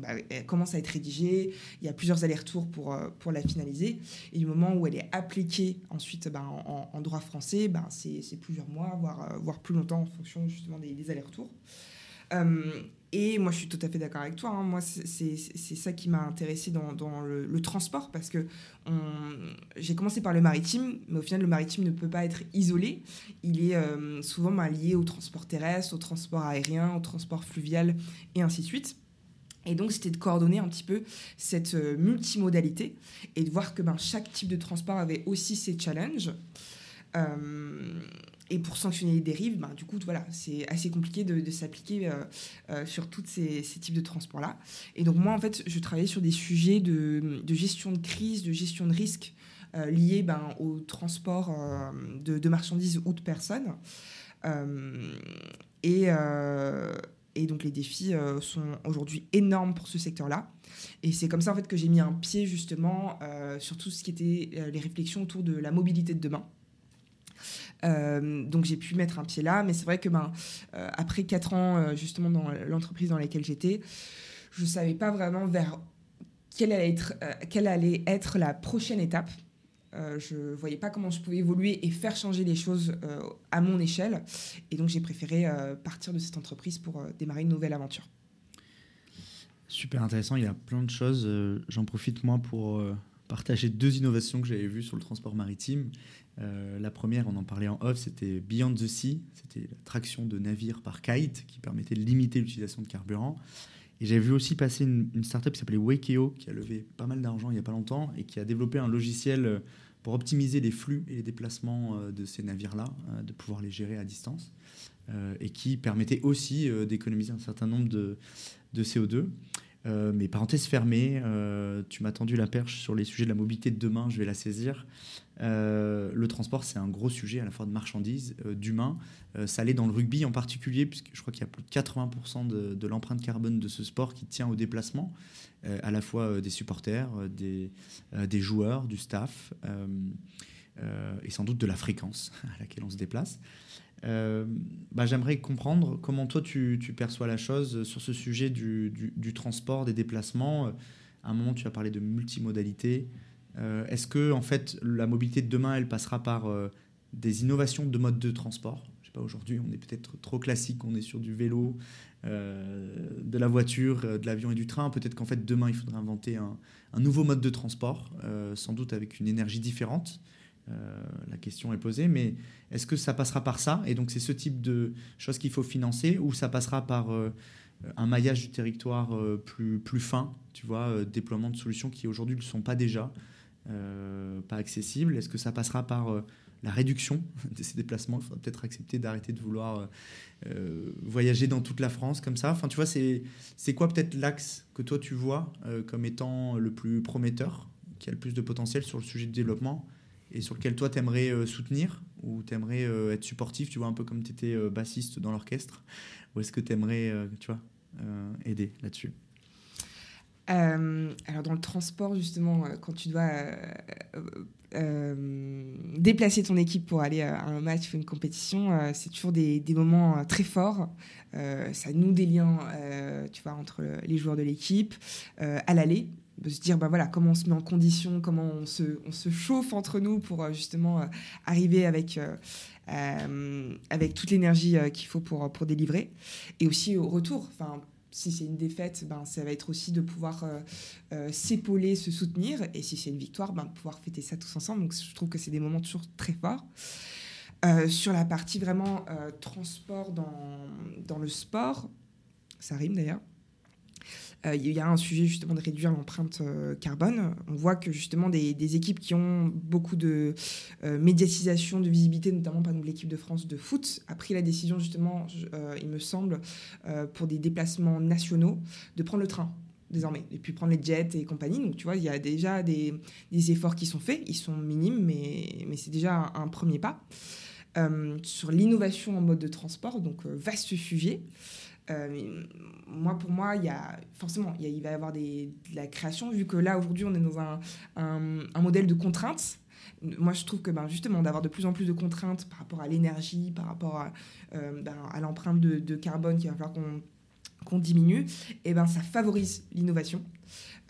ben, elle commence à être rédigée, il y a plusieurs allers-retours pour, euh, pour la finaliser. Et du moment où elle est appliquée ensuite ben, en, droit français, ben, c'est plusieurs mois, voire, euh, voire plus longtemps en fonction justement des allers-retours. Et moi, je suis tout à fait d'accord avec toi. Hein. Moi, c'est ça qui m'a intéressé dans, dans le, transport parce que j'ai commencé par le maritime, mais au final, le maritime ne peut pas être isolé. Il est euh, souvent bah, lié au transport terrestre, au transport aérien, au transport fluvial et ainsi de suite. Et donc, c'était de coordonner un petit peu cette euh, multimodalité et de voir que ben, chaque type de transport avait aussi ses challenges. Euh, et pour sanctionner les dérives, ben, du coup, voilà, c'est assez compliqué de, s'appliquer euh, euh, sur tous ces, types de transports-là. Et donc, moi, en fait, je travaillais sur des sujets de, gestion de crise, de gestion de risque liés ben, au transport de, marchandises ou de personnes. et, et donc les défis sont aujourd'hui énormes pour ce secteur-là. Et c'est comme ça en fait que j'ai mis un pied justement sur tout ce qui était les réflexions autour de la mobilité de demain. Donc j'ai pu mettre un pied là, mais c'est vrai que ben, après quatre ans justement dans l'entreprise dans laquelle j'étais, je ne savais pas vraiment vers quelle allait être, la prochaine étape. Euh, je ne voyais pas comment je pouvais évoluer et faire changer les choses euh, à mon échelle. Et donc j'ai préféré euh, partir de cette entreprise pour démarrer une nouvelle aventure. Super intéressant, il y a plein de choses. J'en profite moi pour partager deux innovations que j'avais vues sur le transport maritime. La première, on en parlait en off, c'était Beyond the Sea. C'était la traction de navires par kite qui permettait de limiter l'utilisation de carburant. Et j'avais vu aussi passer une, startup qui s'appelait Wakeo, qui a levé pas mal d'argent il n'y a pas longtemps et qui a développé un logiciel pour optimiser les flux et les déplacements euh, de ces navires-là, euh, de pouvoir les gérer à distance, euh, et qui permettait aussi d'économiser un certain nombre de CO2. mais parenthèse fermée, tu m'as tendu la perche sur les sujets de la mobilité de demain, je vais la saisir. Le transport, c'est un gros sujet à la fois de marchandises, d'humains. ça allait dans le rugby en particulier, puisque je crois qu'il y a plus de 80% de, l'empreinte carbone de ce sport qui tient au déplacement. Euh, à la fois euh, des supporters, euh, des, joueurs, du staff, et sans doute de la fréquence à laquelle on se déplace. bah, J'aimerais comprendre comment toi tu, perçois la chose sur ce sujet du, transport, des déplacements. À un moment, tu as parlé de multimodalité. Est-ce que en fait, la mobilité de demain, elle passera par des innovations de mode de transport? Pas, aujourd'hui, on est peut-être trop classique, on est sur du vélo, euh, de la voiture, euh, de l'avion et du train. Peut-être qu'en fait demain il faudrait inventer un, nouveau mode de transport, euh, sans doute avec une énergie différente. la question est posée, mais est-ce que ça passera par ça? Et donc c'est ce type de choses qu'il faut financer, ou ça passera par un maillage du territoire plus, plus fin, tu vois, déploiement de solutions qui aujourd'hui ne le sont pas déjà, pas accessibles Est-ce que ça passera par la réduction de ces déplacements? Il faudra peut-être accepter d'arrêter de vouloir euh, euh, voyager dans toute la France comme ça. Enfin, tu vois, c'est, quoi peut-être l'axe que toi tu vois euh, comme étant le plus prometteur, qui a le plus de potentiel sur le sujet de développement et sur lequel toi t'aimerais soutenir ou t'aimerais être supportif, tu vois, un peu comme tu étais bassiste dans l'orchestre, ou est-ce que t'aimerais, tu vois, aider là-dessus? Alors dans le transport justement, quand tu dois euh, déplacer ton équipe pour aller à un match ou une compétition, euh, c'est toujours des, moments euh, très forts. ça noue des liens, tu vois, entre les joueurs de l'équipe à l'aller de se dire ben voilà comment on se met en condition comment on se, on se chauffe entre nous pour justement arriver avec avec toute l'énergie qu'il faut pour pour délivrer et aussi au retour enfin si c'est une défaite, ben, ça va être aussi de pouvoir euh, euh, s'épauler, se soutenir. Et si c'est une victoire, ben, pouvoir fêter ça tous ensemble. Donc je trouve que c'est des moments toujours très forts. Euh, sur la partie vraiment transport dans, dans le sport, ça rime d'ailleurs. Euh, il y a un sujet justement de réduire l'empreinte euh, carbone. On voit que justement des, équipes qui ont beaucoup de euh, médiatisation, de visibilité, notamment par exemple l'équipe de France de foot, a pris la décision justement, il me semble, pour des déplacements nationaux, de prendre le train désormais, et puis prendre les jets et compagnie. Donc, tu vois, il y a déjà des, efforts qui sont faits. Ils sont minimes, mais, mais c'est déjà un, premier pas. sur l'innovation en mode de transport, donc vaste sujet. Euh, moi, pour moi, il y a forcément, il, va y avoir de la création, vu que là, aujourd'hui, on est dans un, modèle de contraintes. Moi, je trouve que ben, justement, d'avoir de plus en plus de contraintes par rapport à l'énergie, par rapport à, euh, ben, l'empreinte de, carbone qu'il va falloir qu'on diminue, et ben, ça favorise l'innovation.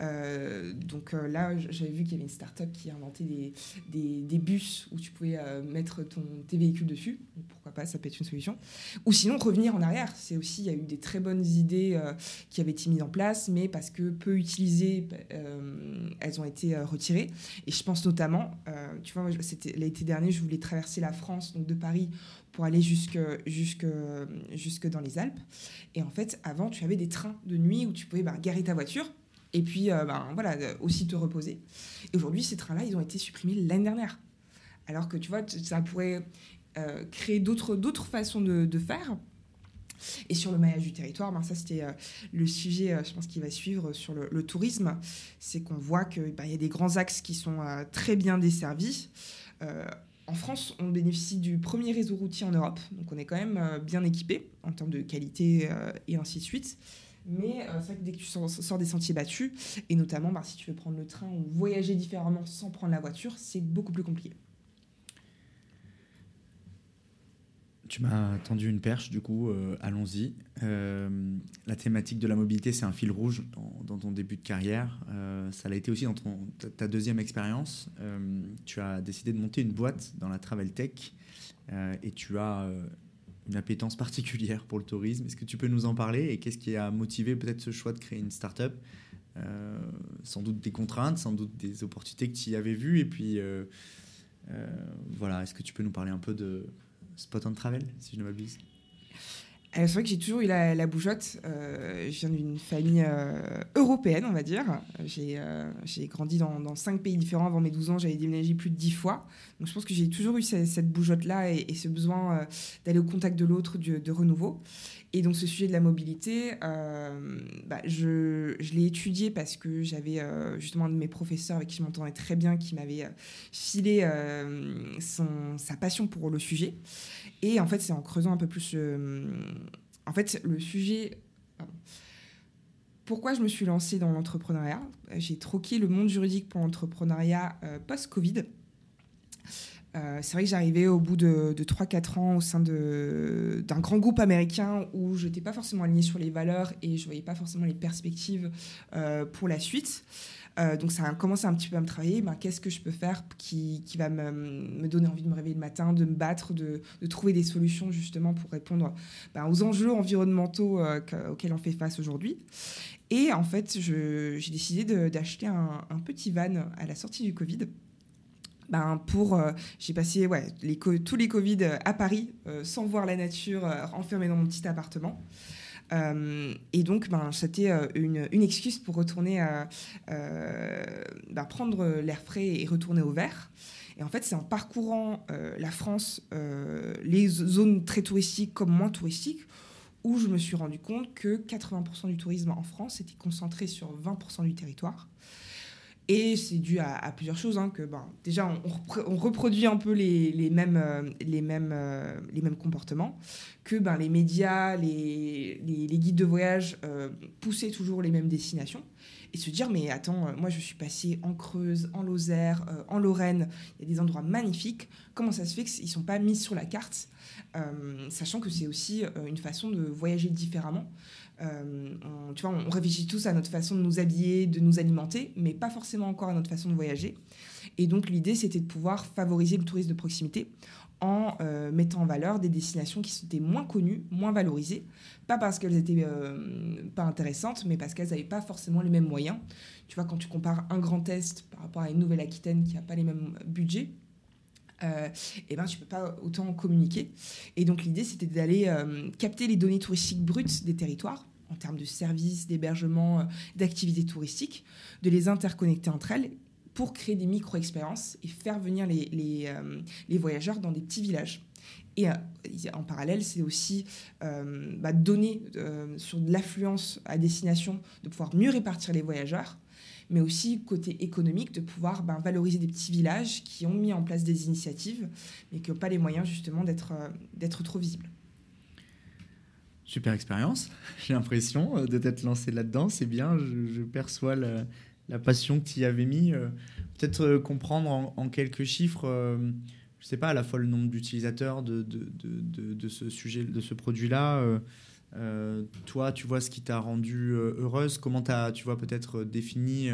Euh, donc euh, là, j'avais vu qu'il y avait une start-up qui inventait des, des, bus où tu pouvais euh, mettre ton, tes véhicules dessus. Pourquoi pas, ça peut être une solution. Ou sinon, revenir en arrière. C'est aussi, il y a eu des très bonnes idées qui avaient été mises en place, mais parce que peu utilisées, elles ont été retirées. Et je pense notamment, tu vois, l'été dernier, je voulais traverser la France, donc de Paris pour aller jusque, jusque, jusque dans les Alpes. Et en fait, avant, tu avais des trains de nuit où tu pouvais bah, garer ta voiture et puis euh, ben, voilà, aussi te reposer. Et aujourd'hui, ces trains-là, ils ont été supprimés l'année dernière. Alors que tu vois, ça pourrait euh, créer d'autres façons de, faire. Et sur le maillage du territoire, ben ça c'était euh, le sujet, je pense, qui va suivre sur le, tourisme. C'est qu'on voit qu'il ben, y a des grands axes qui sont très bien desservis en France, on bénéficie du premier réseau routier en Europe, donc on est quand même bien équipé en termes de qualité et ainsi de suite. Mais c'est vrai que dès que tu sors, des sentiers battus, et notamment bah, si tu veux prendre le train ou voyager différemment sans prendre la voiture, c'est beaucoup plus compliqué. Tu m'as tendu une perche, du coup, euh, allons-y. Euh, la thématique de la mobilité, c'est un fil rouge dans, ton début de carrière. Euh, ça l'a été aussi dans ton, ta, deuxième expérience. tu as décidé de monter une boîte dans la travel tech et tu as une appétence particulière pour le tourisme. Est-ce que tu peux nous en parler et qu'est-ce qui a motivé peut-être ce choix de créer une start-up? Sans doute des contraintes, sans doute des opportunités que tu y avais vues. Et puis, voilà, est-ce que tu peux nous parler un peu de Spot on Travel, si je ne m'abuse? Euh, c'est vrai que j'ai toujours eu la, la bougeotte. Euh, je viens d'une famille euh, européenne, on va dire. J'ai grandi dans, cinq pays différents. Avant mes 12 ans, j'avais déménagé plus de 10 fois. Donc je pense que j'ai toujours eu cette, bougeotte-là et, ce besoin d'aller au contact de l'autre, de, renouveau. Et donc ce sujet de la mobilité, bah, je, l'ai étudié parce que j'avais justement un de mes professeurs avec qui je m'entendais très bien, qui m'avait filé sa passion pour le sujet. Et en fait, c'est en creusant un peu plus. en fait, le sujet. Pourquoi je me suis lancée dans l'entrepreneuriat? J'ai troqué le monde juridique pour l'entrepreneuriat euh, post-Covid. Euh, c'est vrai que j'arrivais au bout de, de 3-4 ans au sein d'un grand groupe américain où je n'étais pas forcément alignée sur les valeurs et je ne voyais pas forcément les perspectives euh, pour la suite. Euh, donc ça a commencé un petit peu à me travailler. Ben, Qu'est-ce que je peux faire qui, va me, donner envie de me réveiller le matin, de me battre, de, trouver des solutions justement pour répondre ben, aux enjeux environnementaux euh, auxquels on fait face aujourd'hui. Et en fait, j'ai décidé d'acheter un, petit van à la sortie du Covid. Ben pour, euh, j'ai passé tous les Covid à Paris sans voir la nature, enfermé dans mon petit appartement. Euh, et donc, ben, c'était euh, une, excuse pour retourner euh, ben, prendre l'air frais et retourner au vert. Et en fait, c'est en parcourant la France, les zones très touristiques comme moins touristiques, où je me suis rendu compte que 80% du tourisme en France était concentré sur 20% du territoire. Et c'est dû à, plusieurs choses. Hein, que, ben, déjà, on, reproduit un peu les, mêmes, euh, les, mêmes, euh, les mêmes comportements. Que ben, les médias, les, guides de voyage euh, poussaient toujours les mêmes destinations. Et se dire, mais attends, moi je suis passé en Creuse, en Lozère, en Lorraine, il y a des endroits magnifiques. Comment ça se fait qu'ils ne sont pas mis sur la carte Sachant que c'est aussi une façon de voyager différemment. Euh, on, tu vois, on réfléchit tous à notre façon de nous habiller, de nous alimenter, mais pas forcément encore à notre façon de voyager. Et donc l'idée, c'était de pouvoir favoriser le tourisme de proximité en euh, mettant en valeur des destinations qui étaient moins connues, moins valorisées, pas parce qu'elles étaient euh, pas intéressantes, mais parce qu'elles n'avaient pas forcément les mêmes moyens. Tu vois, quand tu compares un Grand Est par rapport à une Nouvelle-Aquitaine qui n'a pas les mêmes budgets, euh, et ben tu peux pas autant communiquer. Et donc l'idée c'était d'aller capter les données touristiques brutes des territoires en termes de services, d'hébergement, euh, d'activités touristiques, de les interconnecter entre elles pour créer des micro-expériences et faire venir les, les, euh, voyageurs dans des petits villages. Et euh, en parallèle, c'est aussi bah, donner sur de l'affluence à destination, de pouvoir mieux répartir les voyageurs, mais aussi côté économique, de pouvoir ben, valoriser des petits villages qui ont mis en place des initiatives, mais qui n'ont pas les moyens justement d'être trop visibles. Super expérience, j'ai l'impression euh, de t'être lancé là-dedans, c'est bien, je, perçois la, passion que tu y avais mis. Euh, peut-être euh, comprendre en, quelques chiffres, je sais pas, à la fois le nombre d'utilisateurs de, de, de, ce sujet, de ce produit-là. Toi, tu vois ce qui t'a rendu heureuse, comment as, tu vois peut-être défini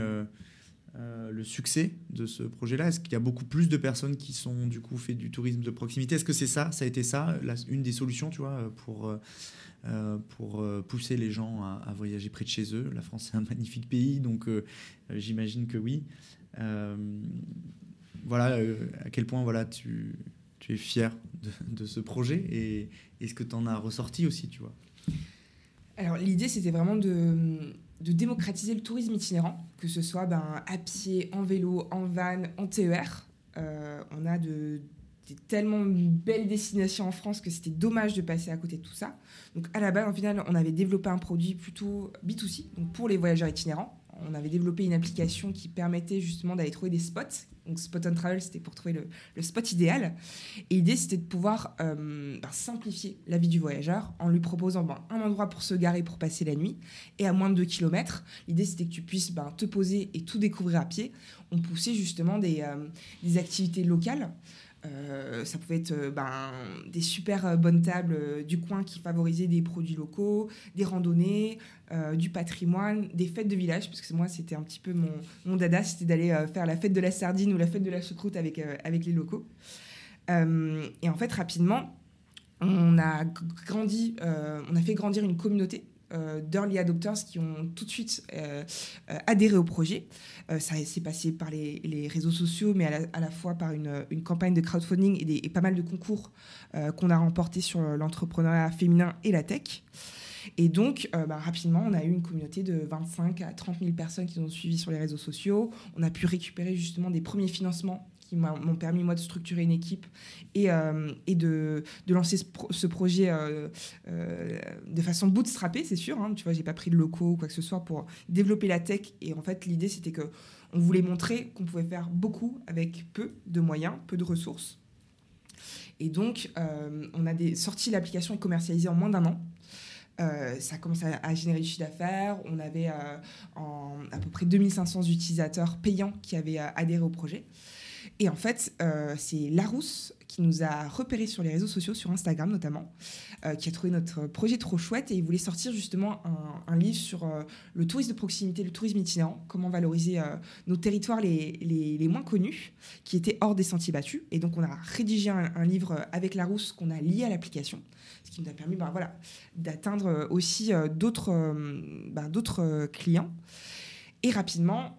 le succès de ce projet-là? Est-ce qu'il y a beaucoup plus de personnes qui sont du coup fait du tourisme de proximité? Est-ce que c'est ça, ça a été ça, une des solutions, tu vois, pour euh, pour euh, pousser les gens à, voyager près de chez eux? La France, c'est un magnifique pays, donc euh, j'imagine que oui. voilà à quel point voilà, tu, tu es fier de, ce projet et, est ce que tu en as ressorti aussi, tu vois. Alors l'idée, c'était vraiment de, démocratiser le tourisme itinérant, que ce soit ben, à pied, en vélo, en van, en TER. on a de, tellement une belle destination en France que c'était dommage de passer à côté de tout ça. Donc à la base, en final, on avait développé un produit plutôt B2C, donc pour les voyageurs itinérants. On avait développé une application qui permettait justement d'aller trouver des spots. Donc Spot on Travel, c'était pour trouver le, spot idéal. Et l'idée, c'était de pouvoir euh, ben, simplifier la vie du voyageur en lui proposant ben, un endroit pour se garer pour passer la nuit et à moins de 2 km. L'idée, c'était que tu puisses ben, te poser et tout découvrir à pied. On poussait justement des, euh, des activités locales. Euh, ça pouvait être euh, ben, des super euh, bonnes tables du coin qui favorisaient des produits locaux, des randonnées, du patrimoine, des fêtes de village, parce que moi c'était un petit peu mon, dada, c'était d'aller faire la fête de la sardine ou la fête de la choucroute avec, avec les locaux. et en fait, rapidement, on a grandi, on a fait grandir une communauté d'early adopters qui ont tout de suite euh, euh, adhéré au projet. ça s'est passé par les, réseaux sociaux, mais à la, fois par une, campagne de crowdfunding et, pas mal de concours qu'on a remportés sur l'entrepreneuriat féminin et la tech. Et donc, bah, rapidement, on a eu une communauté de 25 à 30 000 personnes qui nous ont suivis sur les réseaux sociaux. On a pu récupérer justement des premiers financements m'ont permis moi de structurer une équipe et, euh, et de, de, lancer ce, projet euh, euh, de façon bootstrappée, c'est sûr. Hein, tu vois, j'ai pas pris de locaux ou quoi que ce soit pour développer la tech. Et en fait, l'idée c'était que on voulait montrer qu'on pouvait faire beaucoup avec peu de moyens, peu de ressources. Et donc, on a sorti l'application et commercialisée en moins d'un an. ça a commencé à, générer du chiffre d'affaires. On avait à peu près 2500 utilisateurs payants qui avaient adhéré au projet. Et en fait, euh, c'est Larousse qui nous a repéré sur les réseaux sociaux, sur Instagram notamment, euh, qui a trouvé notre projet trop chouette et il voulait sortir justement un, livre sur euh, le tourisme de proximité, le tourisme itinérant, comment valoriser nos territoires les, les, moins connus, qui étaient hors des sentiers battus. Et donc on a rédigé un, livre avec Larousse qu'on a lié à l'application, ce qui nous a permis ben, voilà, d'atteindre aussi d'autres ben, d'autres clients. Et rapidement,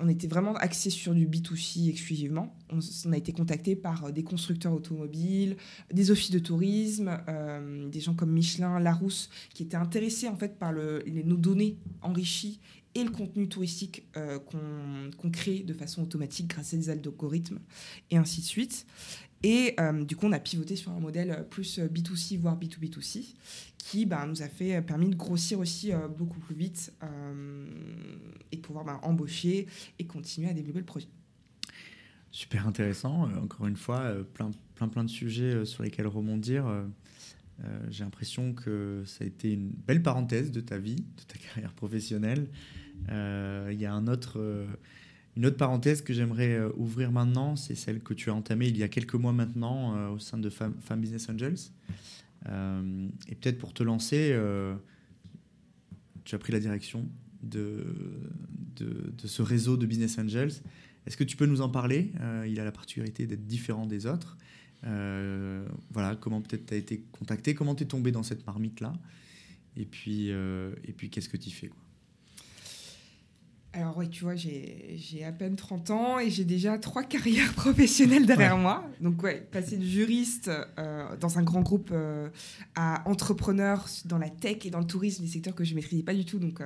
on était vraiment axé sur du B2C exclusivement. On, a été contacté par euh, des constructeurs automobiles, des offices de tourisme, euh, des gens comme Michelin, Larousse, qui étaient intéressés en fait par les, nos données enrichies et le contenu touristique euh, qu'on crée de façon automatique grâce à des algorithmes et ainsi de suite. Et du coup, on a pivoté sur un modèle plus B2C, voire B2B2C, qui bah, nous a fait, permis de grossir aussi beaucoup plus vite et pouvoir bah, embaucher et continuer à développer le projet. Super intéressant. Euh, encore une fois, euh, plein, plein, plein de sujets euh, sur lesquels rebondir. J'ai l'impression que ça a été une belle parenthèse de ta vie, de ta carrière professionnelle. Il y a un autre, une autre parenthèse que j'aimerais ouvrir maintenant, c'est celle que tu as entamée il y a quelques mois maintenant au sein de Femme, Business Angels. et peut-être pour te lancer, tu as pris la direction de, ce réseau de Business Angels. Est-ce que tu peux nous en parler? Euh, Il a la particularité d'être différent des autres. Euh, voilà, comment peut-être tu as été contacté, comment tu es tombé dans cette marmite-là? Et puis, euh, et puis qu'est-ce que tu fais alors oui, tu vois, j'ai à peine 30 ans et j'ai déjà trois carrières professionnelles derrière moi. Donc ouais, passer de juriste dans un grand groupe à entrepreneur dans la tech et dans le tourisme, des secteurs que je ne maîtrisais pas du tout. Donc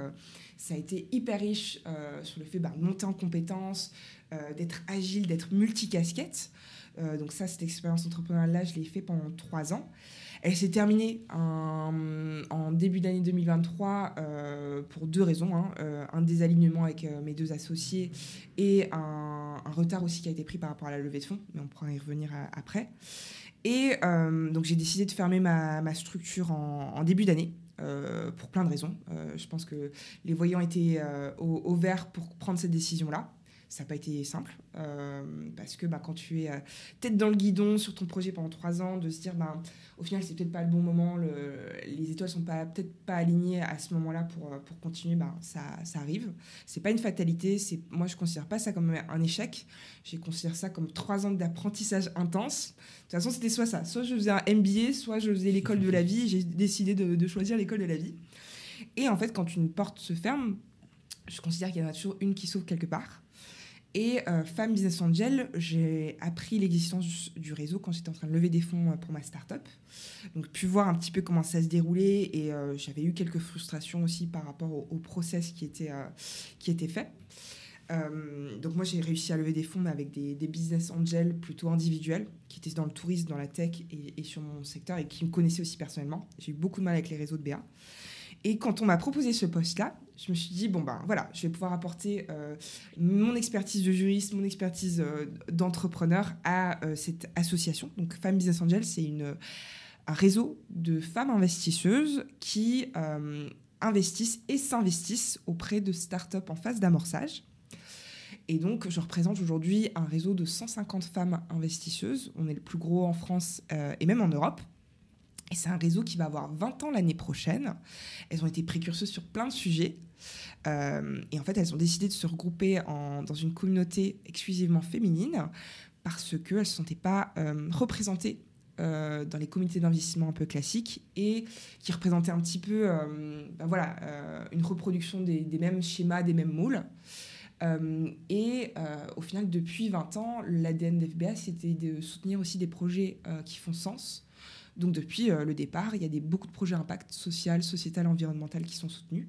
ça a été hyper riche euh, sur le fait bah, de monter en compétences, euh, d'être agile, d'être multicasquette. Euh, donc ça, cette expérience entrepreneuriale-là, je l'ai fait pendant trois ans. Elle s'est terminée en, début d'année 2023 pour deux raisons. Hein. un désalignement avec mes deux associés et un, retard aussi qui a été pris par rapport à la levée de fonds, mais on pourra y revenir après. Et donc j'ai décidé de fermer ma, structure en début d'année. Euh, pour plein de raisons. Euh, je pense que les voyants étaient euh, au, vert pour prendre cette décision-là. Ça n'a pas été simple parce que bah, quand tu es tête dans le guidon sur ton projet pendant trois ans, de se dire bah, au final c'est peut-être pas le bon moment, les étoiles sont pas peut-être pas alignées à ce moment-là pour, pour continuer, bah, ça, ça arrive. C'est pas une fatalité. Moi je considère pas ça comme un échec. Je considère ça comme trois ans d'apprentissage intense toute façon, c'était soit ça. Soit je faisais un MBA, soit je faisais l'école de la vie. J'ai décidé de, choisir l'école de la vie. Et en fait, quand une porte se ferme, je considère qu'il y en a toujours une qui s'ouvre quelque part. Et euh, Femme Business Angel, j'ai appris l'existence du réseau quand j'étais en train de lever des fonds pour ma start-up. Donc, pu voir un petit peu comment ça se déroulait et euh, j'avais eu quelques frustrations aussi par rapport au, process qui était, euh, qui était fait. Euh, donc moi j'ai réussi à lever des fonds mais avec des, business angels plutôt individuels qui étaient dans le tourisme, dans la tech et, sur mon secteur et qui me connaissaient aussi personnellement. J'ai eu beaucoup de mal avec les réseaux de BA. Et quand on m'a proposé ce poste-là, je me suis dit, bon, ben voilà, je vais pouvoir apporter euh, mon expertise de juriste, mon expertise euh, d'entrepreneur à euh, cette association. Donc, Femmes Business Angel, c'est un réseau de femmes investisseuses qui investissent et s'investissent auprès de startups en phase d'amorçage. Et donc, je représente aujourd'hui un réseau de 150 femmes investisseuses. On est le plus gros en France et même en Europe. Et c'est un réseau qui va avoir 20 ans l'année prochaine. Elles ont été précurseuses sur plein de sujets. Euh, et en fait, elles ont décidé de se regrouper dans une communauté exclusivement féminine parce qu'elles ne se sentaient pas euh, représentées euh, dans les comités d'investissement un peu classiques et qui représentaient un petit peu ben voilà, une reproduction des, des, mêmes schémas, des mêmes moules. et au final, depuis 20 ans, l'ADN d'FBA, c'était de soutenir aussi des projets qui font sens donc depuis euh, le départ, il y a des, beaucoup de projets impact social, sociétal, environnemental qui sont soutenus.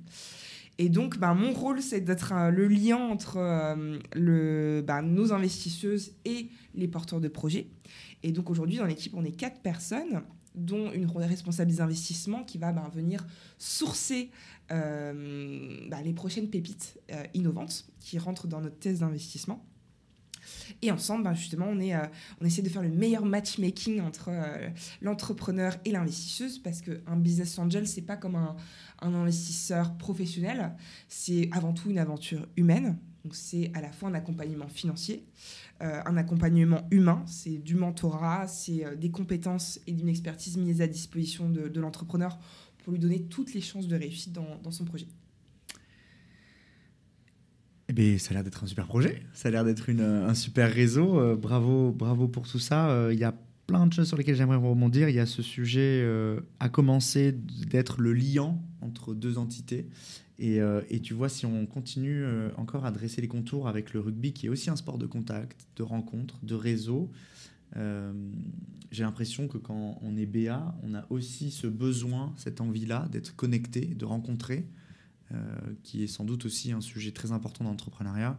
Et donc, ben, mon rôle, c'est d'être euh, le lien entre euh, ben, nos investisseuses et les porteurs de projets. Et donc, aujourd'hui, dans l'équipe, on est quatre personnes, dont une responsable des investissements qui va ben, venir sourcer les prochaines pépites innovantes qui rentrent dans notre thèse d'investissement. Et ensemble, ben, justement, on, est, euh, on essaie de faire le meilleur matchmaking entre euh, l'entrepreneur et l'investisseuse parce qu'un business angel, c'est pas comme un, un investisseur professionnel, c'est avant tout une aventure humaine. Donc, c'est à la fois un accompagnement financier, euh, un accompagnement humain, c'est du mentorat, c'est des compétences et d'une expertise mises à disposition de, de l'entrepreneur pour lui donner toutes les chances de réussite dans, dans son projet. Eh bien, ça a l'air d'être un super projet, ça a l'air d'être un super réseau. Euh, bravo, bravo pour tout ça. Euh, il y a plein de choses sur lesquelles j'aimerais rebondir. Il y a ce sujet euh, à commencer d'être le liant entre deux entités. Et, et, tu vois, si on continue encore à dresser les contours avec le rugby, qui est aussi un sport de contact, de rencontre, de réseau, j'ai l'impression que quand on est BA, on a aussi ce besoin, cette envie-là d'être connecté, de rencontrer. Euh, qui est sans doute aussi un sujet très important dans l'entrepreneuriat.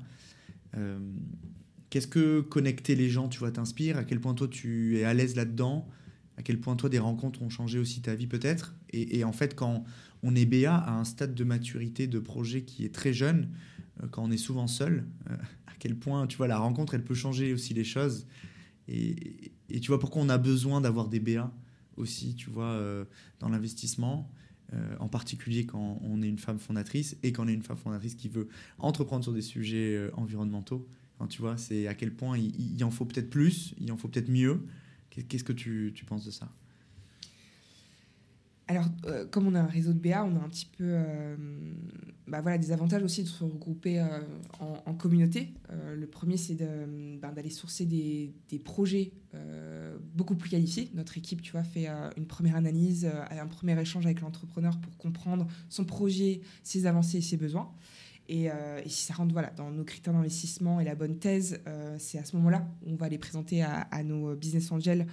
Euh, qu'est-ce que connecter les gens, tu vois, t'inspire? À quel point toi tu es à l'aise là-dedans? À quel point toi des rencontres ont changé aussi ta vie peut-être? Et, en fait, quand on est BA à un stade de maturité de projet qui est très jeune, euh, quand on est souvent seul, à quel point, tu vois, la rencontre, elle peut changer aussi les choses. Et, et tu vois pourquoi on a besoin d'avoir des BA aussi, tu vois, dans l'investissement? Euh, en particulier quand on est une femme fondatrice et quand on est une femme fondatrice qui veut entreprendre sur des sujets euh, environnementaux. tu vois, c'est à quel point il, en faut peut-être plus, il en faut peut-être mieux. Qu'est-ce que tu, tu penses de ça? Alors, euh, comme on a un réseau de BA, on a un petit peu euh, bah voilà, des avantages aussi de se regrouper euh, en, communauté. le premier, c'est ben, d'aller sourcer des, projets beaucoup plus qualifiés. Notre équipe, tu vois, fait une première analyse, un premier échange avec l'entrepreneur pour comprendre son projet, ses avancées et ses besoins. Et, si ça rentre voilà, dans nos critères d'investissement et la bonne thèse, c'est à ce moment-là où on va les présenter à nos business angels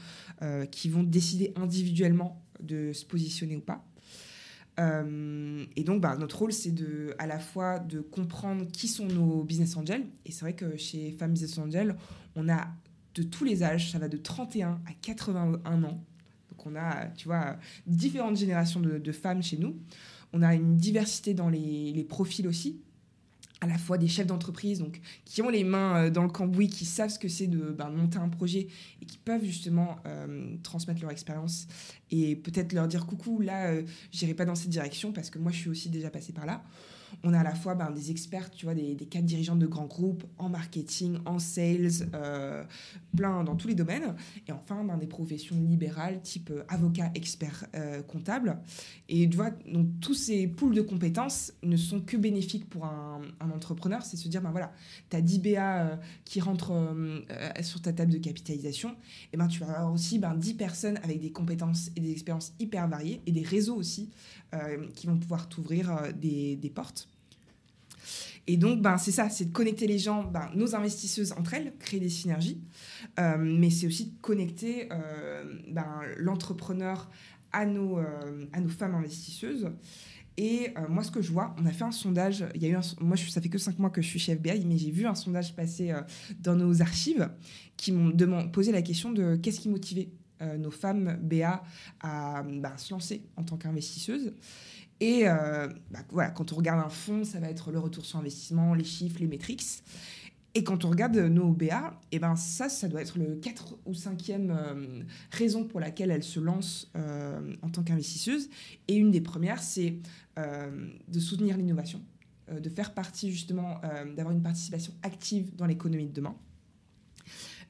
qui vont décider individuellement de se positionner ou pas. Euh, et donc, bah, notre rôle, c'est de, à la fois de comprendre qui sont nos business angels. Et c'est vrai que chez Femmes Business Angels, on a de tous les âges, ça va de 31 à 81 ans. Donc, on a, tu vois, différentes générations de, femmes chez nous. On a une diversité dans les, les profils aussi à la fois des chefs d'entreprise qui ont les mains euh, dans le cambouis, qui savent ce que c'est de ben, monter un projet et qui peuvent justement euh, transmettre leur expérience et peut-être leur dire coucou, là, euh, j'irai pas dans cette direction parce que moi, je suis aussi déjà passé par là. On a à la fois ben, des experts, tu vois, des, des cadres dirigeants de grands groupes en marketing, en sales, euh, plein dans tous les domaines. Et enfin, ben, des professions libérales type euh, avocat, expert, euh, comptable. Et tu vois, donc tous ces pools de compétences ne sont que bénéfiques pour un, entrepreneur. C'est se dire, ben voilà, tu as 10 BA qui rentrent sur ta table de capitalisation. Et ben tu vas avoir aussi ben, 10 personnes avec des compétences et des expériences hyper variées et des réseaux aussi qui vont pouvoir t'ouvrir des, des portes. Et donc, ben, c'est ça, c'est de connecter les gens, ben, nos investisseuses entre elles, créer des synergies, euh, mais c'est aussi de connecter euh, ben, l'entrepreneur à nos, euh, à nos femmes investisseuses. Et moi, ce que je vois, on a fait un sondage. Il y a eu moi, je, ça fait que cinq mois que je suis chez FBI, mais j'ai vu un sondage passer dans nos archives qui m'ont posé la question de qu'est-ce qui motivait nos femmes BA à ben, se lancer en tant qu'investisseuses. Et bah, voilà, quand on regarde un fonds, ça va être le retour sur investissement, les chiffres, les métriques. Et quand on regarde nos BA, et eh ben ça, ça doit être le 4 ou 5e raison pour laquelle elle se lance en tant qu'investisseuse. Et une des premières, c'est de soutenir l'innovation. Euh, de faire partie justement, euh, d'avoir une participation active dans l'économie de demain.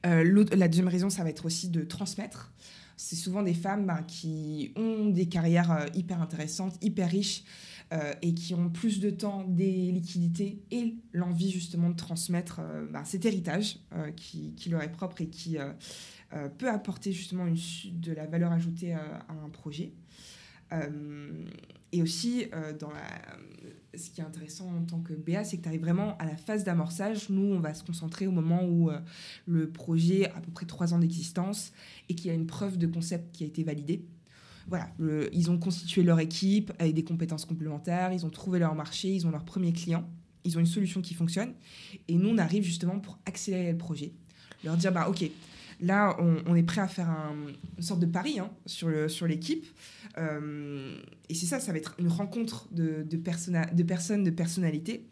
Euh, la deuxième raison, ça va être aussi de transmettre. C'est souvent des femmes ben, qui ont des carrières hyper intéressantes, hyper riches, et qui ont plus de temps, des liquidités et l'envie justement de transmettre ben, cet héritage qui, leur est propre et qui peut apporter justement de la valeur ajoutée à un projet. et aussi, dans la, ce qui est intéressant en tant que BA, c'est que tu arrives vraiment à la phase d'amorçage. Nous, on va se concentrer au moment où euh, le projet a à peu près trois ans d'existence et qu'il y a une preuve de concept qui a été validée. Voilà, ils ont constitué leur équipe avec des compétences complémentaires, ils ont trouvé leur marché, ils ont leur premier client, ils ont une solution qui fonctionne. Et nous, on arrive justement pour accélérer le projet, leur dire, bah ok, là, on, est prêt à faire une sorte de pari hein, sur l'équipe. Euh, et c'est ça, ça va être une rencontre de, de, personnes, de personnalités.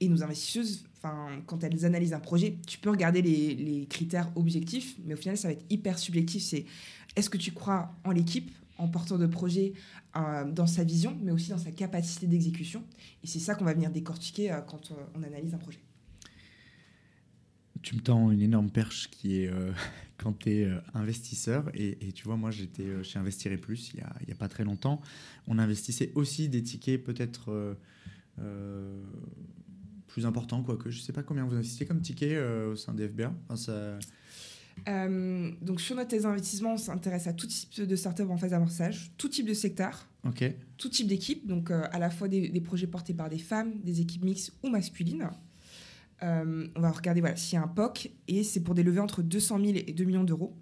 Et nos investisseuses, quand elles analysent un projet, tu peux regarder les, critères objectifs, mais au final, ça va être hyper subjectif. C'est est-ce que tu crois en l'équipe, en porteur de projet, euh, dans sa vision, mais aussi dans sa capacité d'exécution? Et c'est ça qu'on va venir décortiquer euh, quand on analyse un projet tu me tends une énorme perche qui est quand tu es euh, investisseur. Et, tu vois, moi, j'étais euh, chez Investir et Plus il n'y a, a, pas très longtemps. On investissait aussi des tickets peut-être plus importants, quoique. Je ne sais pas combien vous investissez comme ticket au sein des FBA. ça... donc, sur notre investissements, on s'intéresse à tout type de startup en phase d'amorçage, tout type de secteur, tout type d'équipe, donc à la fois des, des projets portés par des femmes, des équipes mixtes ou masculines. Euh, on va regarder voilà, s'il y a un POC et c'est pour des levées entre 200 000 et 2 millions d'euros.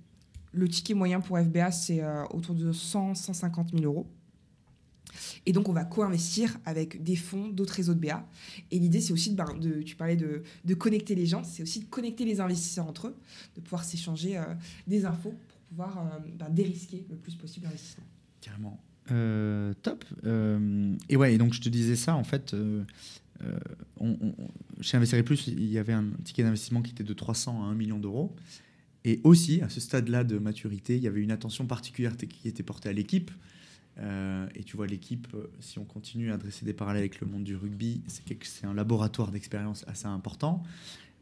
Le ticket moyen pour FBA, c'est euh, autour de 100 150 000 euros. Et donc, on va co-investir avec des fonds, d'autres réseaux de BA. Et l'idée, c'est aussi, de, ben, de, tu parlais de, de connecter les gens, c'est aussi de connecter les investisseurs entre eux, de pouvoir s'échanger euh, des infos pour pouvoir ben, dérisquer le plus possible l'investissement. Carrément. top. et ouais, et donc je te disais ça, en fait, on, chez Investir Plus, il y avait un ticket d'investissement qui était de 300 à 1 million d'euros. Et aussi, à ce stade-là de maturité, il y avait une attention particulière qui était portée à l'équipe. Euh, et tu vois, l'équipe, euh, si on continue à dresser des parallèles avec le monde du rugby, c'est un laboratoire d'expérience assez important.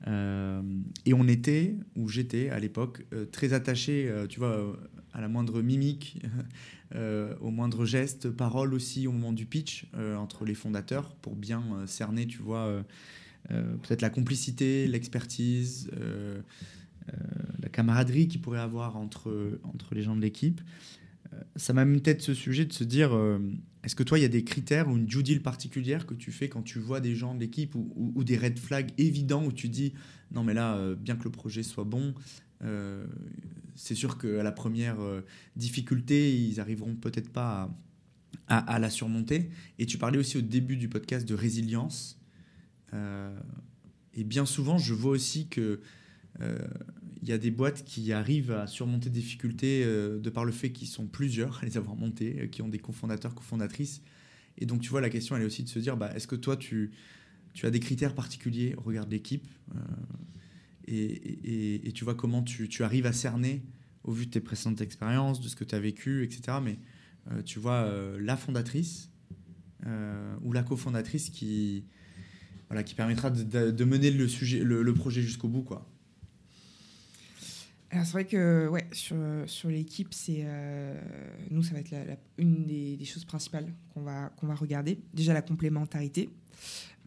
Et on était, ou j'étais à l'époque, très attaché, tu vois, à la moindre mimique, euh, au moindre geste, parole aussi au moment du pitch euh, entre les fondateurs pour bien euh, cerner, tu vois, peut-être la complicité, l'expertise, la camaraderie qu'il pourrait avoir entre, entre les gens de l'équipe. ça m'a même peut-être ce sujet de se dire, est-ce que toi, il y a des critères ou une due deal particulière que tu fais quand tu vois des gens de l'équipe ou, des red flags évidents où tu dis, non mais là, bien que le projet soit bon, euh, c'est sûr qu'à la première euh, difficulté, ils arriveront peut-être pas à, la surmonter. Et tu parlais aussi au début du podcast de résilience. Euh, et bien souvent, je vois aussi que il y a des boîtes qui arrivent à surmonter des difficultés de par le fait qu'ils sont plusieurs à les avoir montées, qui ont des cofondateurs, cofondatrices. Et donc, tu vois, la question, elle est aussi de se dire, bah, est-ce que toi, tu, tu as des critères particuliers Regarde l'équipe et, tu vois comment tu, arrives à cerner au vu de tes précédentes expériences, de ce que tu as vécu, etc. Mais euh, tu vois euh, la fondatrice euh, ou la cofondatrice qui, voilà, qui permettra de, mener le, sujet, le, projet jusqu'au bout. Quoi. Alors c'est vrai que ouais, sur, sur l'équipe, c'est nous, ça va être une des, choses principales qu'on va, qu'on va regarder. Déjà la complémentarité.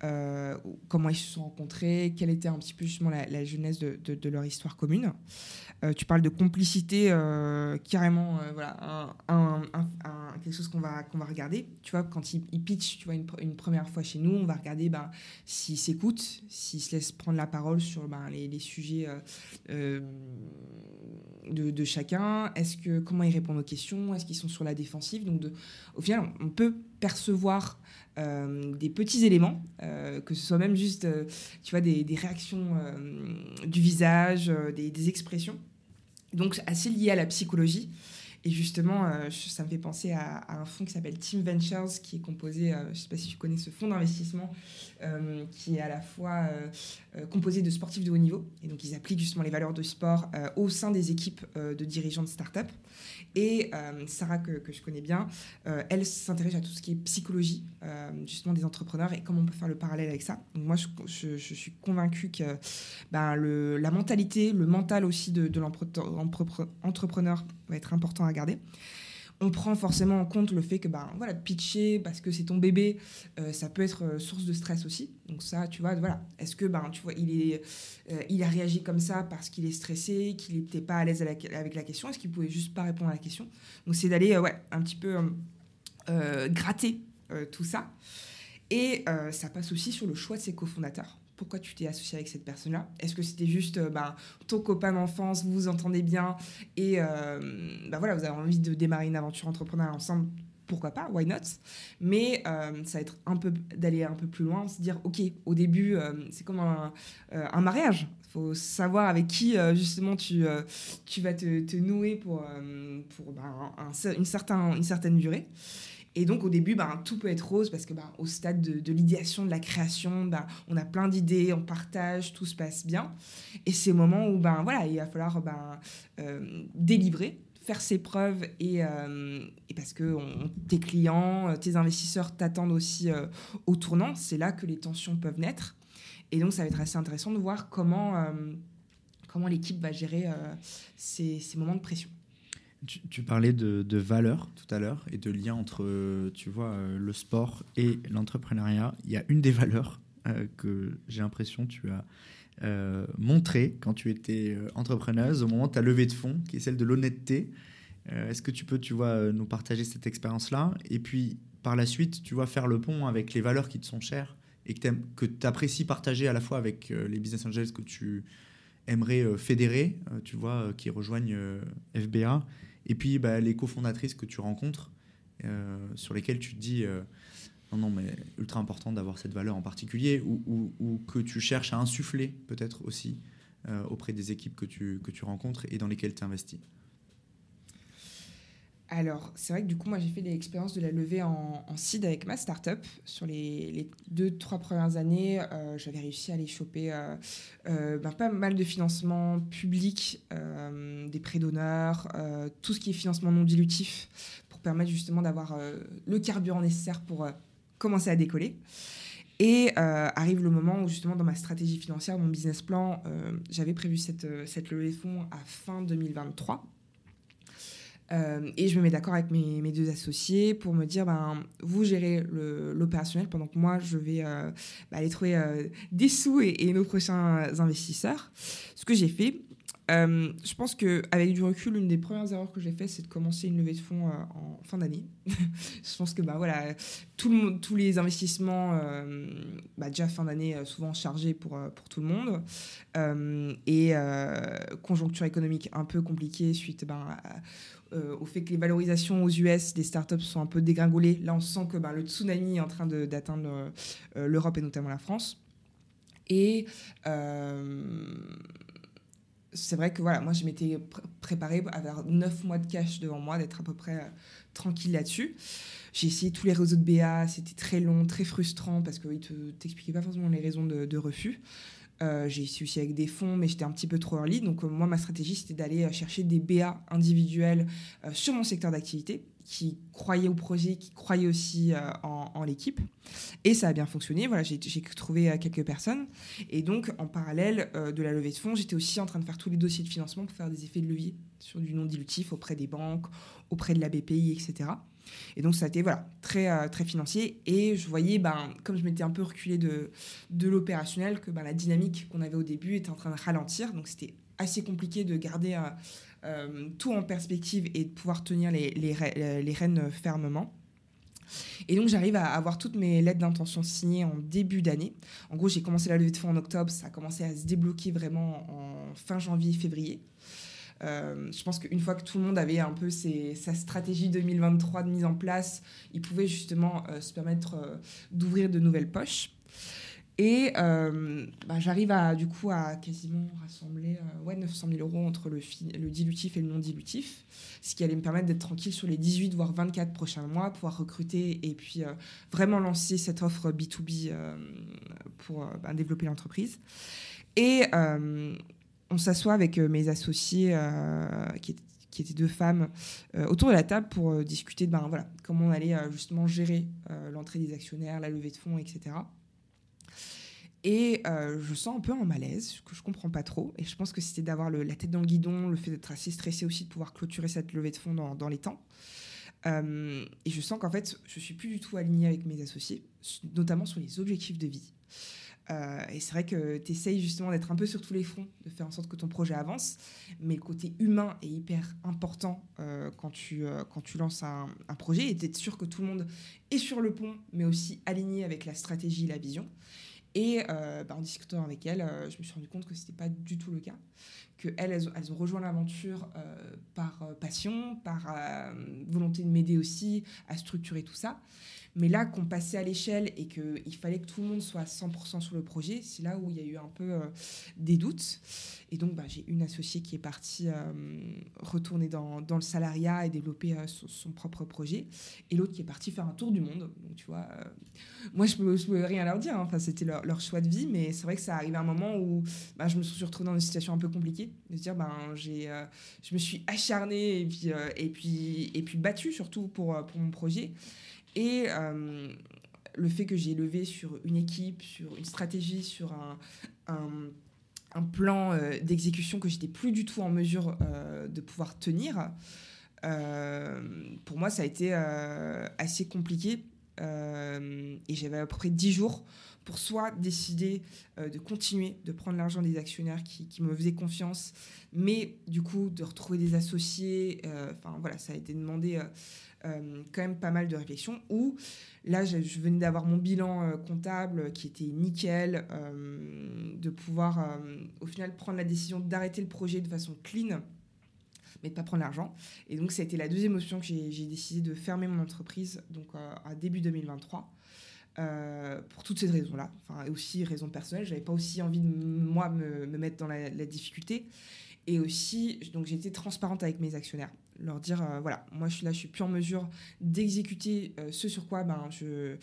Euh, comment ils se sont rencontrés, quelle était un petit peu justement la, genèse de, de, leur histoire commune. Euh, tu parles de complicité, euh, carrément, voilà, un, quelque chose qu'on va, qu'on va regarder. Tu vois, quand ils, pitchent tu vois, une, première fois chez nous, on va regarder ben, s'ils s'écoutent, s'ils se laissent prendre la parole sur ben, les, sujets de, de, chacun, est-ce que, comment ils répondent aux questions, est-ce qu'ils sont sur la défensive? Donc, de, au final, on peut percevoir euh, des petits éléments, euh, que ce soit même juste, euh, tu vois, des, réactions du visage, des, expressions. Donc, assez lié à la psychologie. Et justement, euh, ça me fait penser à, un fonds qui s'appelle Team Ventures, qui est composé, je ne sais pas si tu connais ce fonds d'investissement, qui est à la fois composé de sportifs de haut niveau. Et donc, ils appliquent justement les valeurs de sport au sein des équipes de dirigeants de start-up. Et Sarah, que, je connais bien, elle s'intéresse à tout ce qui est psychologie, justement des entrepreneurs et comment on peut faire le parallèle avec ça. Donc moi, je, suis convaincue que ben, la mentalité, le mental aussi de l'entrepreneur va être important à garder. On prend forcément en compte le fait que ben, voilà, pitcher parce que c'est ton bébé, euh, ça peut être euh, source de stress aussi. Donc ça, tu vois, voilà. Est-ce que ben, tu vois, il, est, euh, il a réagi comme ça parce qu'il est stressé, qu'il n'était pas à l'aise avec la question? Est-ce qu'il pouvait juste pas répondre à la question? Donc c'est d'aller ouais, un petit peu gratter tout ça. Et ça passe aussi sur le choix de ses cofondateurs pourquoi tu t'es associé avec cette personne-là? Est-ce que c'était juste euh, bah, ton copain d'enfance, vous vous entendez bien et euh, bah, voilà, vous avez envie de démarrer une aventure entrepreneuriale ensemble? Pourquoi pas, why not? Mais euh, ça va être un peu d'aller un peu plus loin, se dire ok, au début c'est comme un, un mariage. Il faut savoir avec qui justement tu, tu vas te, nouer pour, pour bah, une, une certaine durée. Et donc au début, ben, tout peut être rose parce que ben, au stade de, l'idéation, de la création, ben, on a plein d'idées, on partage, tout se passe bien. Et c'est au moment où ben, voilà, il va falloir ben, euh, délivrer faire ses preuves et, euh, et parce que tes clients, tes investisseurs t'attendent aussi euh, au tournant, c'est là que les tensions peuvent naître. Et donc ça va être assez intéressant de voir comment, comment l'équipe va gérer ces moments de pression. Tu, parlais de, de valeur tout à l'heure et de lien entre, tu vois, euh, le sport et l'entrepreneuriat. Il y a une des valeurs euh, que j'ai l'impression tu as euh, quand tu étais entrepreneuse au moment de ta levée de fonds, qui est celle de l'honnêteté. Est-ce que tu peux, tu vois, nous partager cette expérience-là Et puis, par la suite, tu vois, faire le pont avec les valeurs qui te sont chères et que tu apprécies partager à la fois avec les business angels que tu aimerais fédérer, tu vois, qui rejoignent FBA et puis bah, les cofondatrices que tu rencontres, euh, sur lesquelles tu te dis euh, non, non, mais ultra important d'avoir cette valeur en particulier, ou, que tu cherches à insuffler peut-être aussi euh, auprès des équipes que tu, que tu rencontres et dans lesquelles tu investis alors, c'est vrai que du coup, moi, j'ai fait l'expérience de la levée en, en, seed avec ma startup. Sur les, deux, trois premières années, euh, j'avais réussi à aller choper euh, euh, ben, pas mal de financements publics, des prêts d'honneur, tout ce qui est financement non dilutif, pour permettre justement d'avoir le carburant nécessaire pour commencer à décoller. Et arrive le moment où justement dans ma stratégie financière, mon business plan, j'avais prévu cette levée de fonds à fin 2023. Euh, et je me mets d'accord avec mes, deux associés pour me dire, ben, vous gérez l'opérationnel pendant que moi, je vais euh, bah, aller trouver euh, des sous et, et, nos prochains investisseurs. Ce que j'ai fait, je pense qu'avec du recul, une des premières erreurs que j'ai faites, c'est de commencer une levée de fonds en fin d'année. je pense que bah, voilà, tout le, tous les investissements, bah, déjà fin d'année, souvent chargés pour, pour tout le monde. et conjoncture économique un peu compliquée suite ben, au fait que les valorisations aux US des startups sont un peu dégringolées. Là, on sent que ben, le tsunami est en train d'atteindre l'Europe et notamment la France. Et c'est vrai que voilà, moi je m'étais préparée à avoir 9 mois de cash devant moi, d'être à peu près euh, tranquille là-dessus. J'ai essayé tous les réseaux de BA, c'était très long, très frustrant parce qu'ils ne t'expliquaient pas forcément les raisons de, refus. Euh, j'ai essayé aussi avec des fonds, mais j'étais un petit peu trop early. Donc, euh, moi, ma stratégie, c'était d'aller chercher des BA individuels sur mon secteur d'activité qui croyaient au projet, qui croyaient aussi euh, en, l'équipe. Et ça a bien fonctionné. Voilà, j'ai trouvé euh, quelques personnes. Et donc, en parallèle euh, de la levée de fonds, j'étais aussi en train de faire tous les dossiers de financement pour faire des effets de levier sur du non dilutif auprès des banques, auprès de la BPI, etc. Et donc, ça a été voilà, très, très financier. Et je voyais, ben, comme je m'étais un peu reculé de, de l'opérationnel, que ben, la dynamique qu'on avait au début était en train de ralentir. Donc, c'était assez compliqué de garder euh, tout en perspective et de pouvoir tenir les, les, les rênes fermement. Et donc j'arrive à avoir toutes mes lettres d'intention signées en début d'année. En gros, j'ai commencé la levée de fonds en octobre, ça a commencé à se débloquer vraiment en fin janvier, février. Euh, je pense qu'une fois que tout le monde avait un peu sa stratégie 2023 de mise en place, il pouvait justement euh, se permettre d'ouvrir de nouvelles poches. Et euh, bah, j'arrive à, du coup à quasiment rassembler euh, ouais, 900 000 euros entre le, dilutif et le non dilutif, ce qui allait me permettre d'être tranquille sur les 18 voire 24 prochains mois, pouvoir recruter et puis euh, vraiment lancer cette offre B2B pour bah, développer l'entreprise. Et on s'assoit avec mes associés qui étaient qui étaient deux femmes, autour de la table pour discuter de ben, voilà, comment on allait justement gérer l'entrée des actionnaires, la levée de fonds, etc. Et euh, je sens un peu un malaise que je comprends pas trop. Et je pense que c'était d'avoir la tête dans le guidon, le fait d'être assez stressé aussi de pouvoir clôturer cette levée de fonds dans, les temps. Euh, et je sens qu'en fait, je suis plus du tout alignée avec mes associés, notamment sur les objectifs de vie. Euh, et c'est vrai que tu essayes justement d'être un peu sur tous les fronts, de faire en sorte que ton projet avance. Mais le côté humain est hyper important quand, tu, quand tu lances un, projet et d'être sûr que tout le monde est sur le pont, mais aussi aligné avec la stratégie, la vision. Et euh, bah, en discutant avec elles, euh, je me suis rendu compte que ce n'était pas du tout le cas. Qu'elles, elles, ont rejoint l'aventure euh, par passion, par volonté de m'aider aussi à structurer tout ça. Mais là, qu'on passait à l'échelle et qu'il fallait que tout le monde soit à 100% sur le projet, c'est là où il y a eu un peu des doutes. Et donc, bah, j'ai une associée qui est partie retourner dans, le salariat et développer son, propre projet. Et l'autre qui est partie faire un tour du monde. Donc, tu vois, moi, je ne peux, rien leur dire. Hein. Enfin, c'était leur, choix de vie. Mais c'est vrai que ça arrive à un moment où bah, je me suis retrouvée dans une situation un peu compliquée. De se dire, ben, j'ai, euh, je me suis acharnée et puis, euh, et puis, et puis battue surtout pour, euh, pour mon projet. Et le fait que j'ai levé sur une équipe, sur une stratégie, sur un, un, un plan d'exécution que j'étais plus du tout en mesure de pouvoir tenir, pour moi, ça a été assez compliqué et j'avais à peu près 10 jours pour soit décider euh, de continuer de prendre l'argent des actionnaires qui, me faisaient confiance, mais du coup de retrouver des associés. Euh, enfin voilà, ça a été demandé quand même pas mal de réflexion. Ou là, je, venais d'avoir mon bilan comptable qui était nickel, de pouvoir au final prendre la décision d'arrêter le projet de façon clean mais de pas prendre l'argent. Et donc, ça a été la deuxième option que j'ai décidé de fermer mon entreprise donc euh, à début 2023. Euh, pour toutes ces raisons-là, enfin, et aussi raisons personnelles, j'avais pas aussi envie de moi me, me mettre dans la, difficulté, et aussi donc j'ai été transparente avec mes actionnaires, leur dire euh, voilà, moi je suis là, je suis plus en mesure d'exécuter ce sur quoi ben je,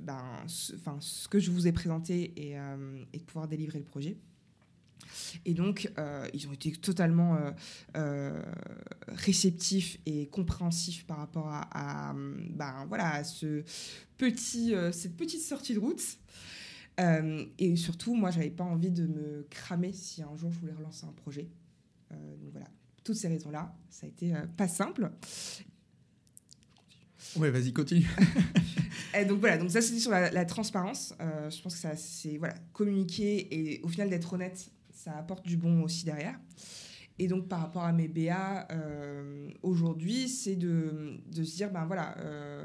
ben, ce, que je vous ai présenté et, et de pouvoir délivrer le projet. Et donc, euh, ils ont été totalement euh, euh, réceptifs et compréhensifs par rapport à, ben, voilà, ce petit, cette petite sortie de route. et surtout, moi, j'avais pas envie de me cramer si un jour je voulais relancer un projet. donc voilà, toutes ces raisons-là, ça a été pas simple. Ouais, vas-y, continue. et donc voilà, donc ça c'était sur la, transparence. je pense que ça c'est voilà communiquer et au final d'être honnête ça apporte du bon aussi derrière. Et donc, par rapport à mes BA, euh, aujourd'hui, c'est de, de, se dire, ben voilà, euh,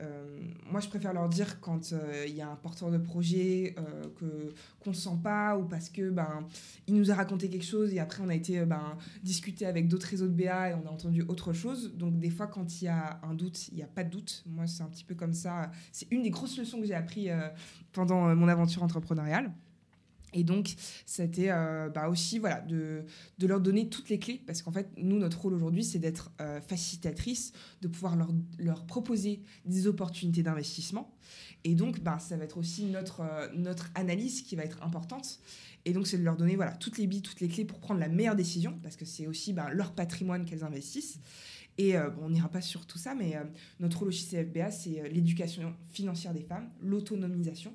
euh, moi, je préfère leur dire quand il y a un porteur de projet que qu'on ne sent pas ou parce que ben il nous a raconté quelque chose et après on a été ben discuter avec d'autres réseaux de BA et on a entendu autre chose. Donc des fois, quand il y a un doute, il n'y a pas de doute. Moi, c'est un petit peu comme ça. C'est une des grosses leçons que j'ai appris pendant mon aventure entrepreneuriale. Et donc, c'était euh, bah aussi voilà, de, leur donner toutes les clés, parce qu'en fait, nous, notre rôle aujourd'hui, c'est d'être euh, facilitatrice, de pouvoir leur, leur, proposer des opportunités d'investissement. Et donc, bah, ça va être aussi notre, euh, notre analyse qui va être importante. Et donc, c'est de leur donner voilà, toutes les billes, toutes les clés pour prendre la meilleure décision, parce que c'est aussi bah, leur patrimoine qu'elles investissent. Et bon, on n'ira pas sur tout ça, mais notre rôle au CFBA, c'est l'éducation financière des femmes, l'autonomisation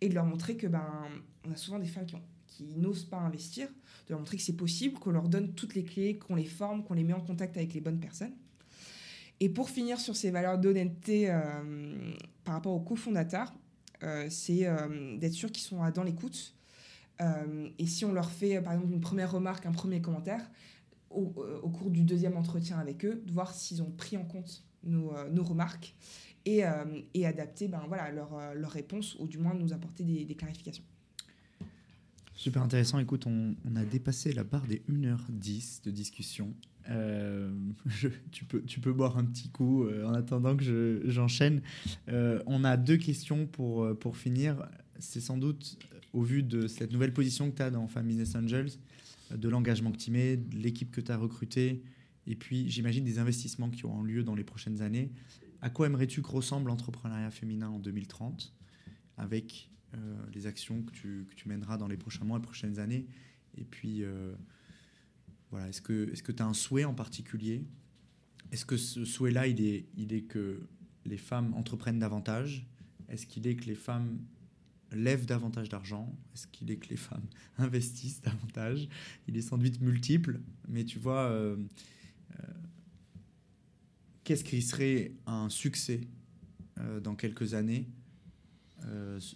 et de leur montrer que ben on a souvent des femmes qui, n'osent pas investir, de leur montrer que c'est possible, qu'on leur donne toutes les clés, qu'on les forme, qu'on les met en contact avec les bonnes personnes. Et pour finir sur ces valeurs d'honnêteté euh, par rapport aux cofondateurs, euh, c'est euh, d'être sûr qu'ils sont dans l'écoute. et si on leur fait par exemple une première remarque, un premier commentaire, au, cours du deuxième entretien avec eux, de voir s'ils ont pris en compte nos, remarques et, adapter ben, voilà, leur, réponse ou du moins nous apporter des, clarifications. Super intéressant. Écoute, on, a dépassé la barre des 1h10 de discussion. Euh, tu, peux, tu peux boire un petit coup en attendant que j'enchaîne. on a deux questions pour, pour finir. c'est sans doute, au vu de cette nouvelle position que tu as dans Femme Business Angels, de l'engagement que tu mets, de l'équipe que tu as recrutée, et puis j'imagine des investissements qui auront lieu dans les prochaines années. À quoi aimerais-tu que ressemble l'entrepreneuriat féminin en 2030 avec euh, les actions que tu, que tu, mèneras dans les prochains mois et prochaines années. Et puis, euh, voilà, est-ce que tu as un souhait en particulier? Est-ce que ce souhait-là, il est, il est que les femmes entreprennent davantage? Est-ce qu'il est que les femmes lèvent davantage d'argent? Est-ce qu'il est que les femmes investissent davantage? Il est sans doute multiple, mais tu vois, euh, euh, qu'est-ce qui serait un succès euh, dans quelques années?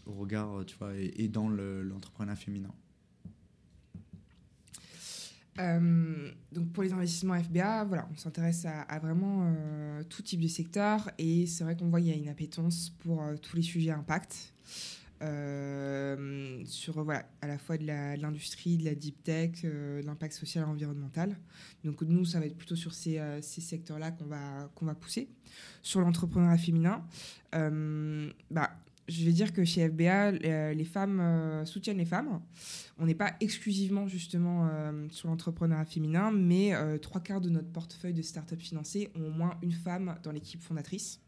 Au regard, tu vois, et, dans l'entrepreneuriat féminin donc pour les investissements FBA, voilà, on s'intéresse à, vraiment tout type de secteur et c'est vrai qu'on voit qu'il y a une appétence pour tous les sujets impact. Euh, sur voilà, à la fois de l'industrie, de, la deep tech, euh, de l'impact social et environnemental. Donc nous, ça va être plutôt sur ces, euh, ces secteurs-là qu'on va, qu'on va pousser. Sur l'entrepreneuriat féminin, bah, je vais dire que chez FBA, les femmes soutiennent les femmes. On n'est pas exclusivement justement sur l'entrepreneuriat féminin, mais trois quarts de notre portefeuille de start-up financées ont au moins une femme dans l'équipe fondatrice.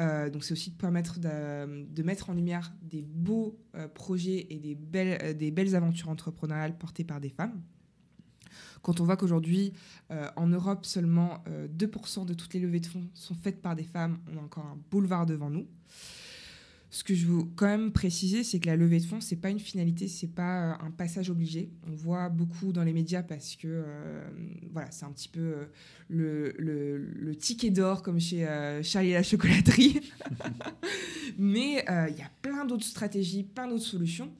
Euh, donc c'est aussi de permettre de, mettre en lumière des beaux euh, projets et des belles, euh, des belles aventures entrepreneuriales portées par des femmes. Quand on voit qu'aujourd'hui, en Europe, seulement 2% de toutes les levées de fonds sont faites par des femmes, on a encore un boulevard devant nous. Ce que je veux quand même préciser, c'est que la levée de fonds, c'est pas une finalité, c'est pas euh, un passage obligé. On voit beaucoup dans les médias parce que euh, voilà, c'est un petit peu euh, le, ticket d'or comme chez Charlie la chocolaterie. Mais il y a plein d'autres stratégies, plein d'autres solutions.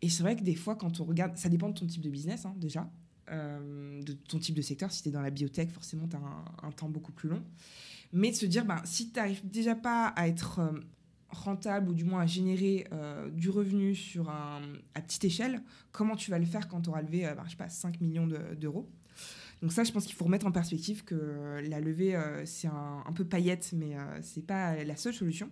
Et c'est vrai que des fois, quand on regarde, ça dépend de ton type de business hein, déjà, de ton type de secteur. Si tu es dans la biotech, forcément, tu as un, un, temps beaucoup plus long. Mais de se dire, ben, si tu n'arrives déjà pas à être rentable ou du moins à générer euh, du revenu sur un, à petite échelle, comment tu vas le faire quand tu auras levé, euh, bah, pas, 5 millions d'euros? Donc ça, je pense qu'il faut remettre en perspective que la levée, euh, c'est un, un, peu paillette, mais c'est pas la seule solution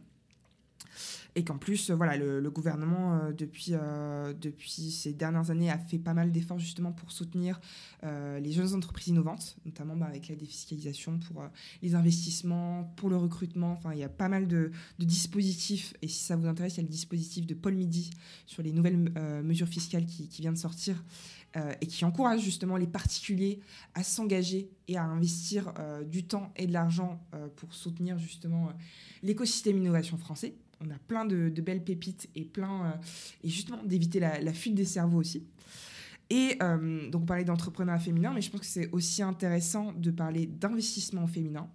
et qu'en plus, voilà, le, gouvernement, euh, depuis, euh, depuis ces dernières années, a fait pas mal d'efforts justement pour soutenir euh, les jeunes entreprises innovantes, notamment bah, avec la défiscalisation pour les investissements, pour le recrutement. Enfin, il y a pas mal de, dispositifs, et si ça vous intéresse, il y a le dispositif de Paul Midi sur les nouvelles mesures fiscales qui, qui, vient de sortir. et qui encourage justement les particuliers à s'engager et à investir du temps et de l'argent pour soutenir justement l'écosystème innovation français on a plein de, belles pépites et plein euh, et justement d'éviter la, fuite des cerveaux aussi. Et euh, donc on parlait d'entrepreneuriat féminin, mais je pense que c'est aussi intéressant de parler d'investissement féminin.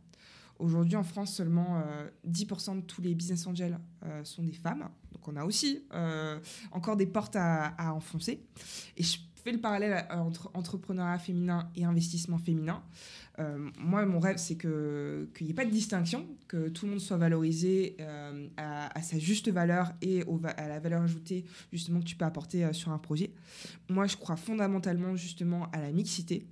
Aujourd'hui en France, seulement 10% euh, de tous les business angels sont des femmes. Donc on a aussi encore des portes à, enfoncer. Et je fais le parallèle entre entrepreneuriat féminin et investissement féminin. Euh, moi, mon rêve, c'est qu'il n'y ait pas de distinction, que tout le monde soit valorisé euh, à, sa juste valeur et à la valeur ajoutée justement que tu peux apporter euh, sur un projet. Moi, je crois fondamentalement justement à la mixité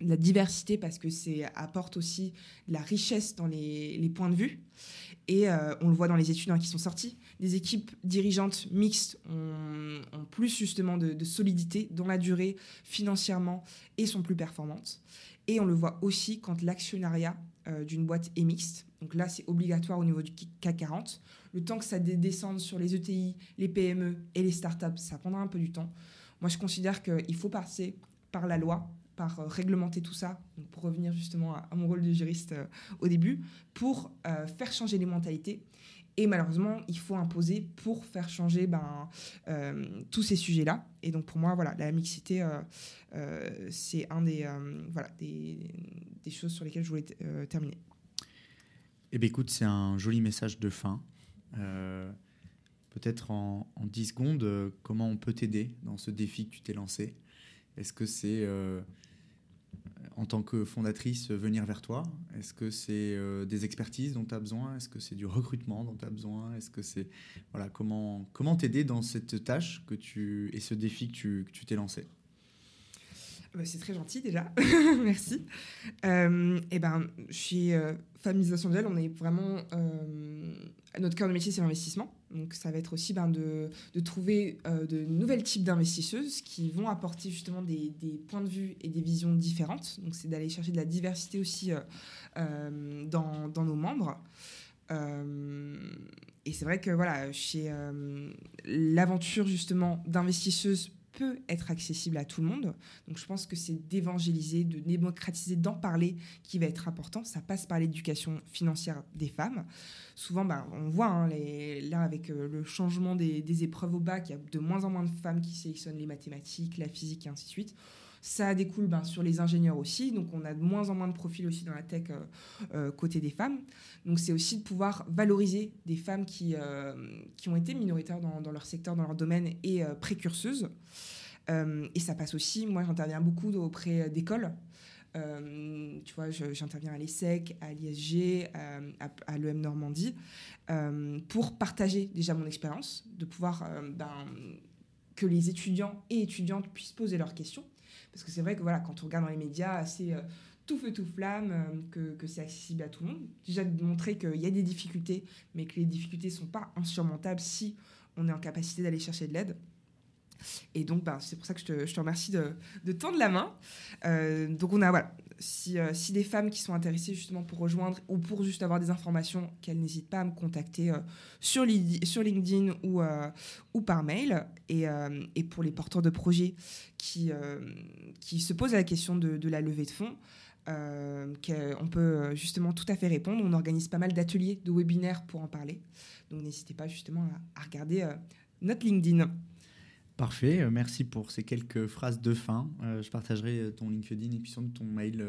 la diversité parce que c'est apporte aussi de la richesse dans les, points de vue et on le voit dans les études hein, qui sont sorties des équipes dirigeantes mixtes ont, plus justement de, de, solidité dans la durée financièrement et sont plus performantes et on le voit aussi quand l'actionnariat euh, d'une boîte est mixte. Donc là, c'est obligatoire au niveau du CAC 40. Le temps que ça descende sur les ETI, les PME et les startups, ça prendra un peu du temps. Moi, je considère qu'il faut passer par la loi, par euh, réglementer tout ça, pour revenir justement à, mon rôle de juriste euh, au début, pour faire changer les mentalités et malheureusement, il faut imposer pour faire changer ben, euh, tous ces sujets-là. Et donc pour moi, voilà, la mixité, euh, euh, c'est un des, voilà, des, choses sur lesquelles je voulais terminer. Eh bien écoute, c'est un joli message de fin. Peut-être en, en, 10 secondes, comment on peut t'aider dans ce défi que tu t'es lancé? Est-ce que c'est en tant que fondatrice venir vers toi? Est-ce que c'est euh, des expertises dont tu as besoin? Est-ce que c'est du recrutement dont tu as besoin? Est-ce que c'est voilà comment comment t'aider dans cette tâche que tu et ce défi que tu t'es lancé? Bah, c'est très gentil déjà, merci. Euh, et ben, chez euh, Familisation on est vraiment. Euh, notre cœur de métier, c'est l'investissement. Donc, ça va être aussi ben, de, trouver euh, de nouvelles types d'investisseuses qui vont apporter justement des, points de vue et des visions différentes. Donc, c'est d'aller chercher de la diversité aussi dans, dans, nos membres. et c'est vrai que voilà, chez l'aventure justement d'investisseuse peut être accessible à tout le monde. Donc je pense que c'est d'évangéliser, de démocratiser, d'en parler qui va être important. Ça passe par l'éducation financière des femmes. Souvent, bah, on voit hein, les, là avec euh, le changement des, des épreuves au bac, il y a de moins en moins de femmes qui sélectionnent les mathématiques, la physique et ainsi de suite. Ça découle ben, sur les ingénieurs aussi, donc on a de moins en moins de profils aussi dans la tech euh, euh, côté des femmes. Donc c'est aussi de pouvoir valoriser des femmes qui, euh, qui ont été minoritaires dans, leur secteur, dans leur domaine et précurseuses. Et ça passe aussi, moi j'interviens beaucoup auprès d'écoles. tu vois, j'interviens à l'ESSEC, à l'ISG, à, à l'EM Normandie, pour partager déjà mon expérience, de pouvoir ben, que les étudiants et étudiantes puissent poser leurs questions parce que c'est vrai que voilà, quand on regarde dans les médias, c'est euh, tout feu, tout flamme, euh, que, que c'est accessible à tout le monde. Déjà de montrer qu'il y a des difficultés, mais que les difficultés ne sont pas insurmontables si on est en capacité d'aller chercher de l'aide. Et donc, bah, c'est pour ça que je te, je te remercie de, de, tendre la main. Euh, donc, on a, voilà, si, euh, si, des femmes qui sont intéressées justement pour rejoindre ou pour juste avoir des informations, qu'elles n'hésitent pas à me contacter euh, sur, LinkedIn ou, euh, par mail. Et, pour les porteurs de projets qui, qui se posent la question de, la levée de fonds, on peut justement tout à fait répondre. On organise pas mal d'ateliers, de webinaires pour en parler. Donc, n'hésitez pas justement à regarder notre LinkedIn. Parfait, euh, merci pour ces quelques phrases de fin. Euh, je partagerai euh, ton LinkedIn et puis ton mail,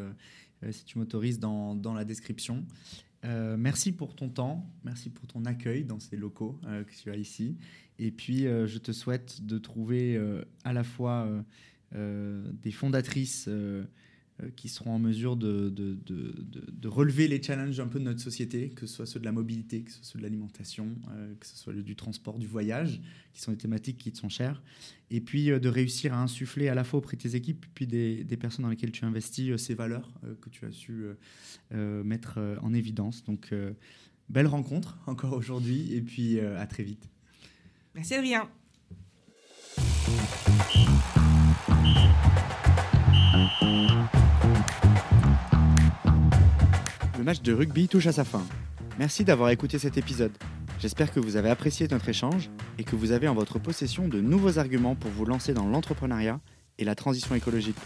si tu m'autorises, dans, dans, la description. Merci pour ton temps, merci pour ton accueil dans ces locaux que tu as ici. Et puis, je te souhaite de trouver à la fois des fondatrices qui seront en mesure de, de, de, de, relever les challenges un peu de notre société, que ce soit ceux de la mobilité, que ce soit ceux de l'alimentation, euh, que ce soit le, du transport, du voyage, qui sont des thématiques qui te sont chères, et puis euh, de réussir à insuffler à la fois auprès de tes équipes, puis des, des personnes dans lesquelles tu investis, euh, ces valeurs euh, que tu as su euh, mettre en évidence. Donc, belle rencontre encore aujourd'hui, et puis à très vite. Merci Adrien. Match de rugby touche à sa fin. Merci d'avoir écouté cet épisode. J'espère que vous avez apprécié notre échange et que vous avez en votre possession de nouveaux arguments pour vous lancer dans l'entrepreneuriat et la transition écologique.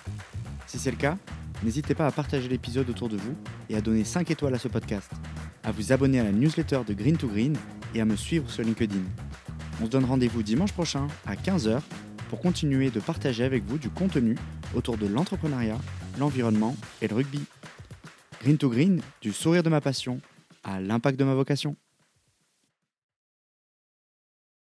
Si c'est le cas, n'hésitez pas à partager l'épisode autour de vous et à donner 5 étoiles à ce podcast, à vous abonner à la newsletter de Green to Green et à me suivre sur LinkedIn. On se donne rendez-vous dimanche prochain à 15h pour continuer de partager avec vous du contenu autour de l'entrepreneuriat, l'environnement et le rugby. Green to Green, du sourire de ma passion à l'impact de ma vocation.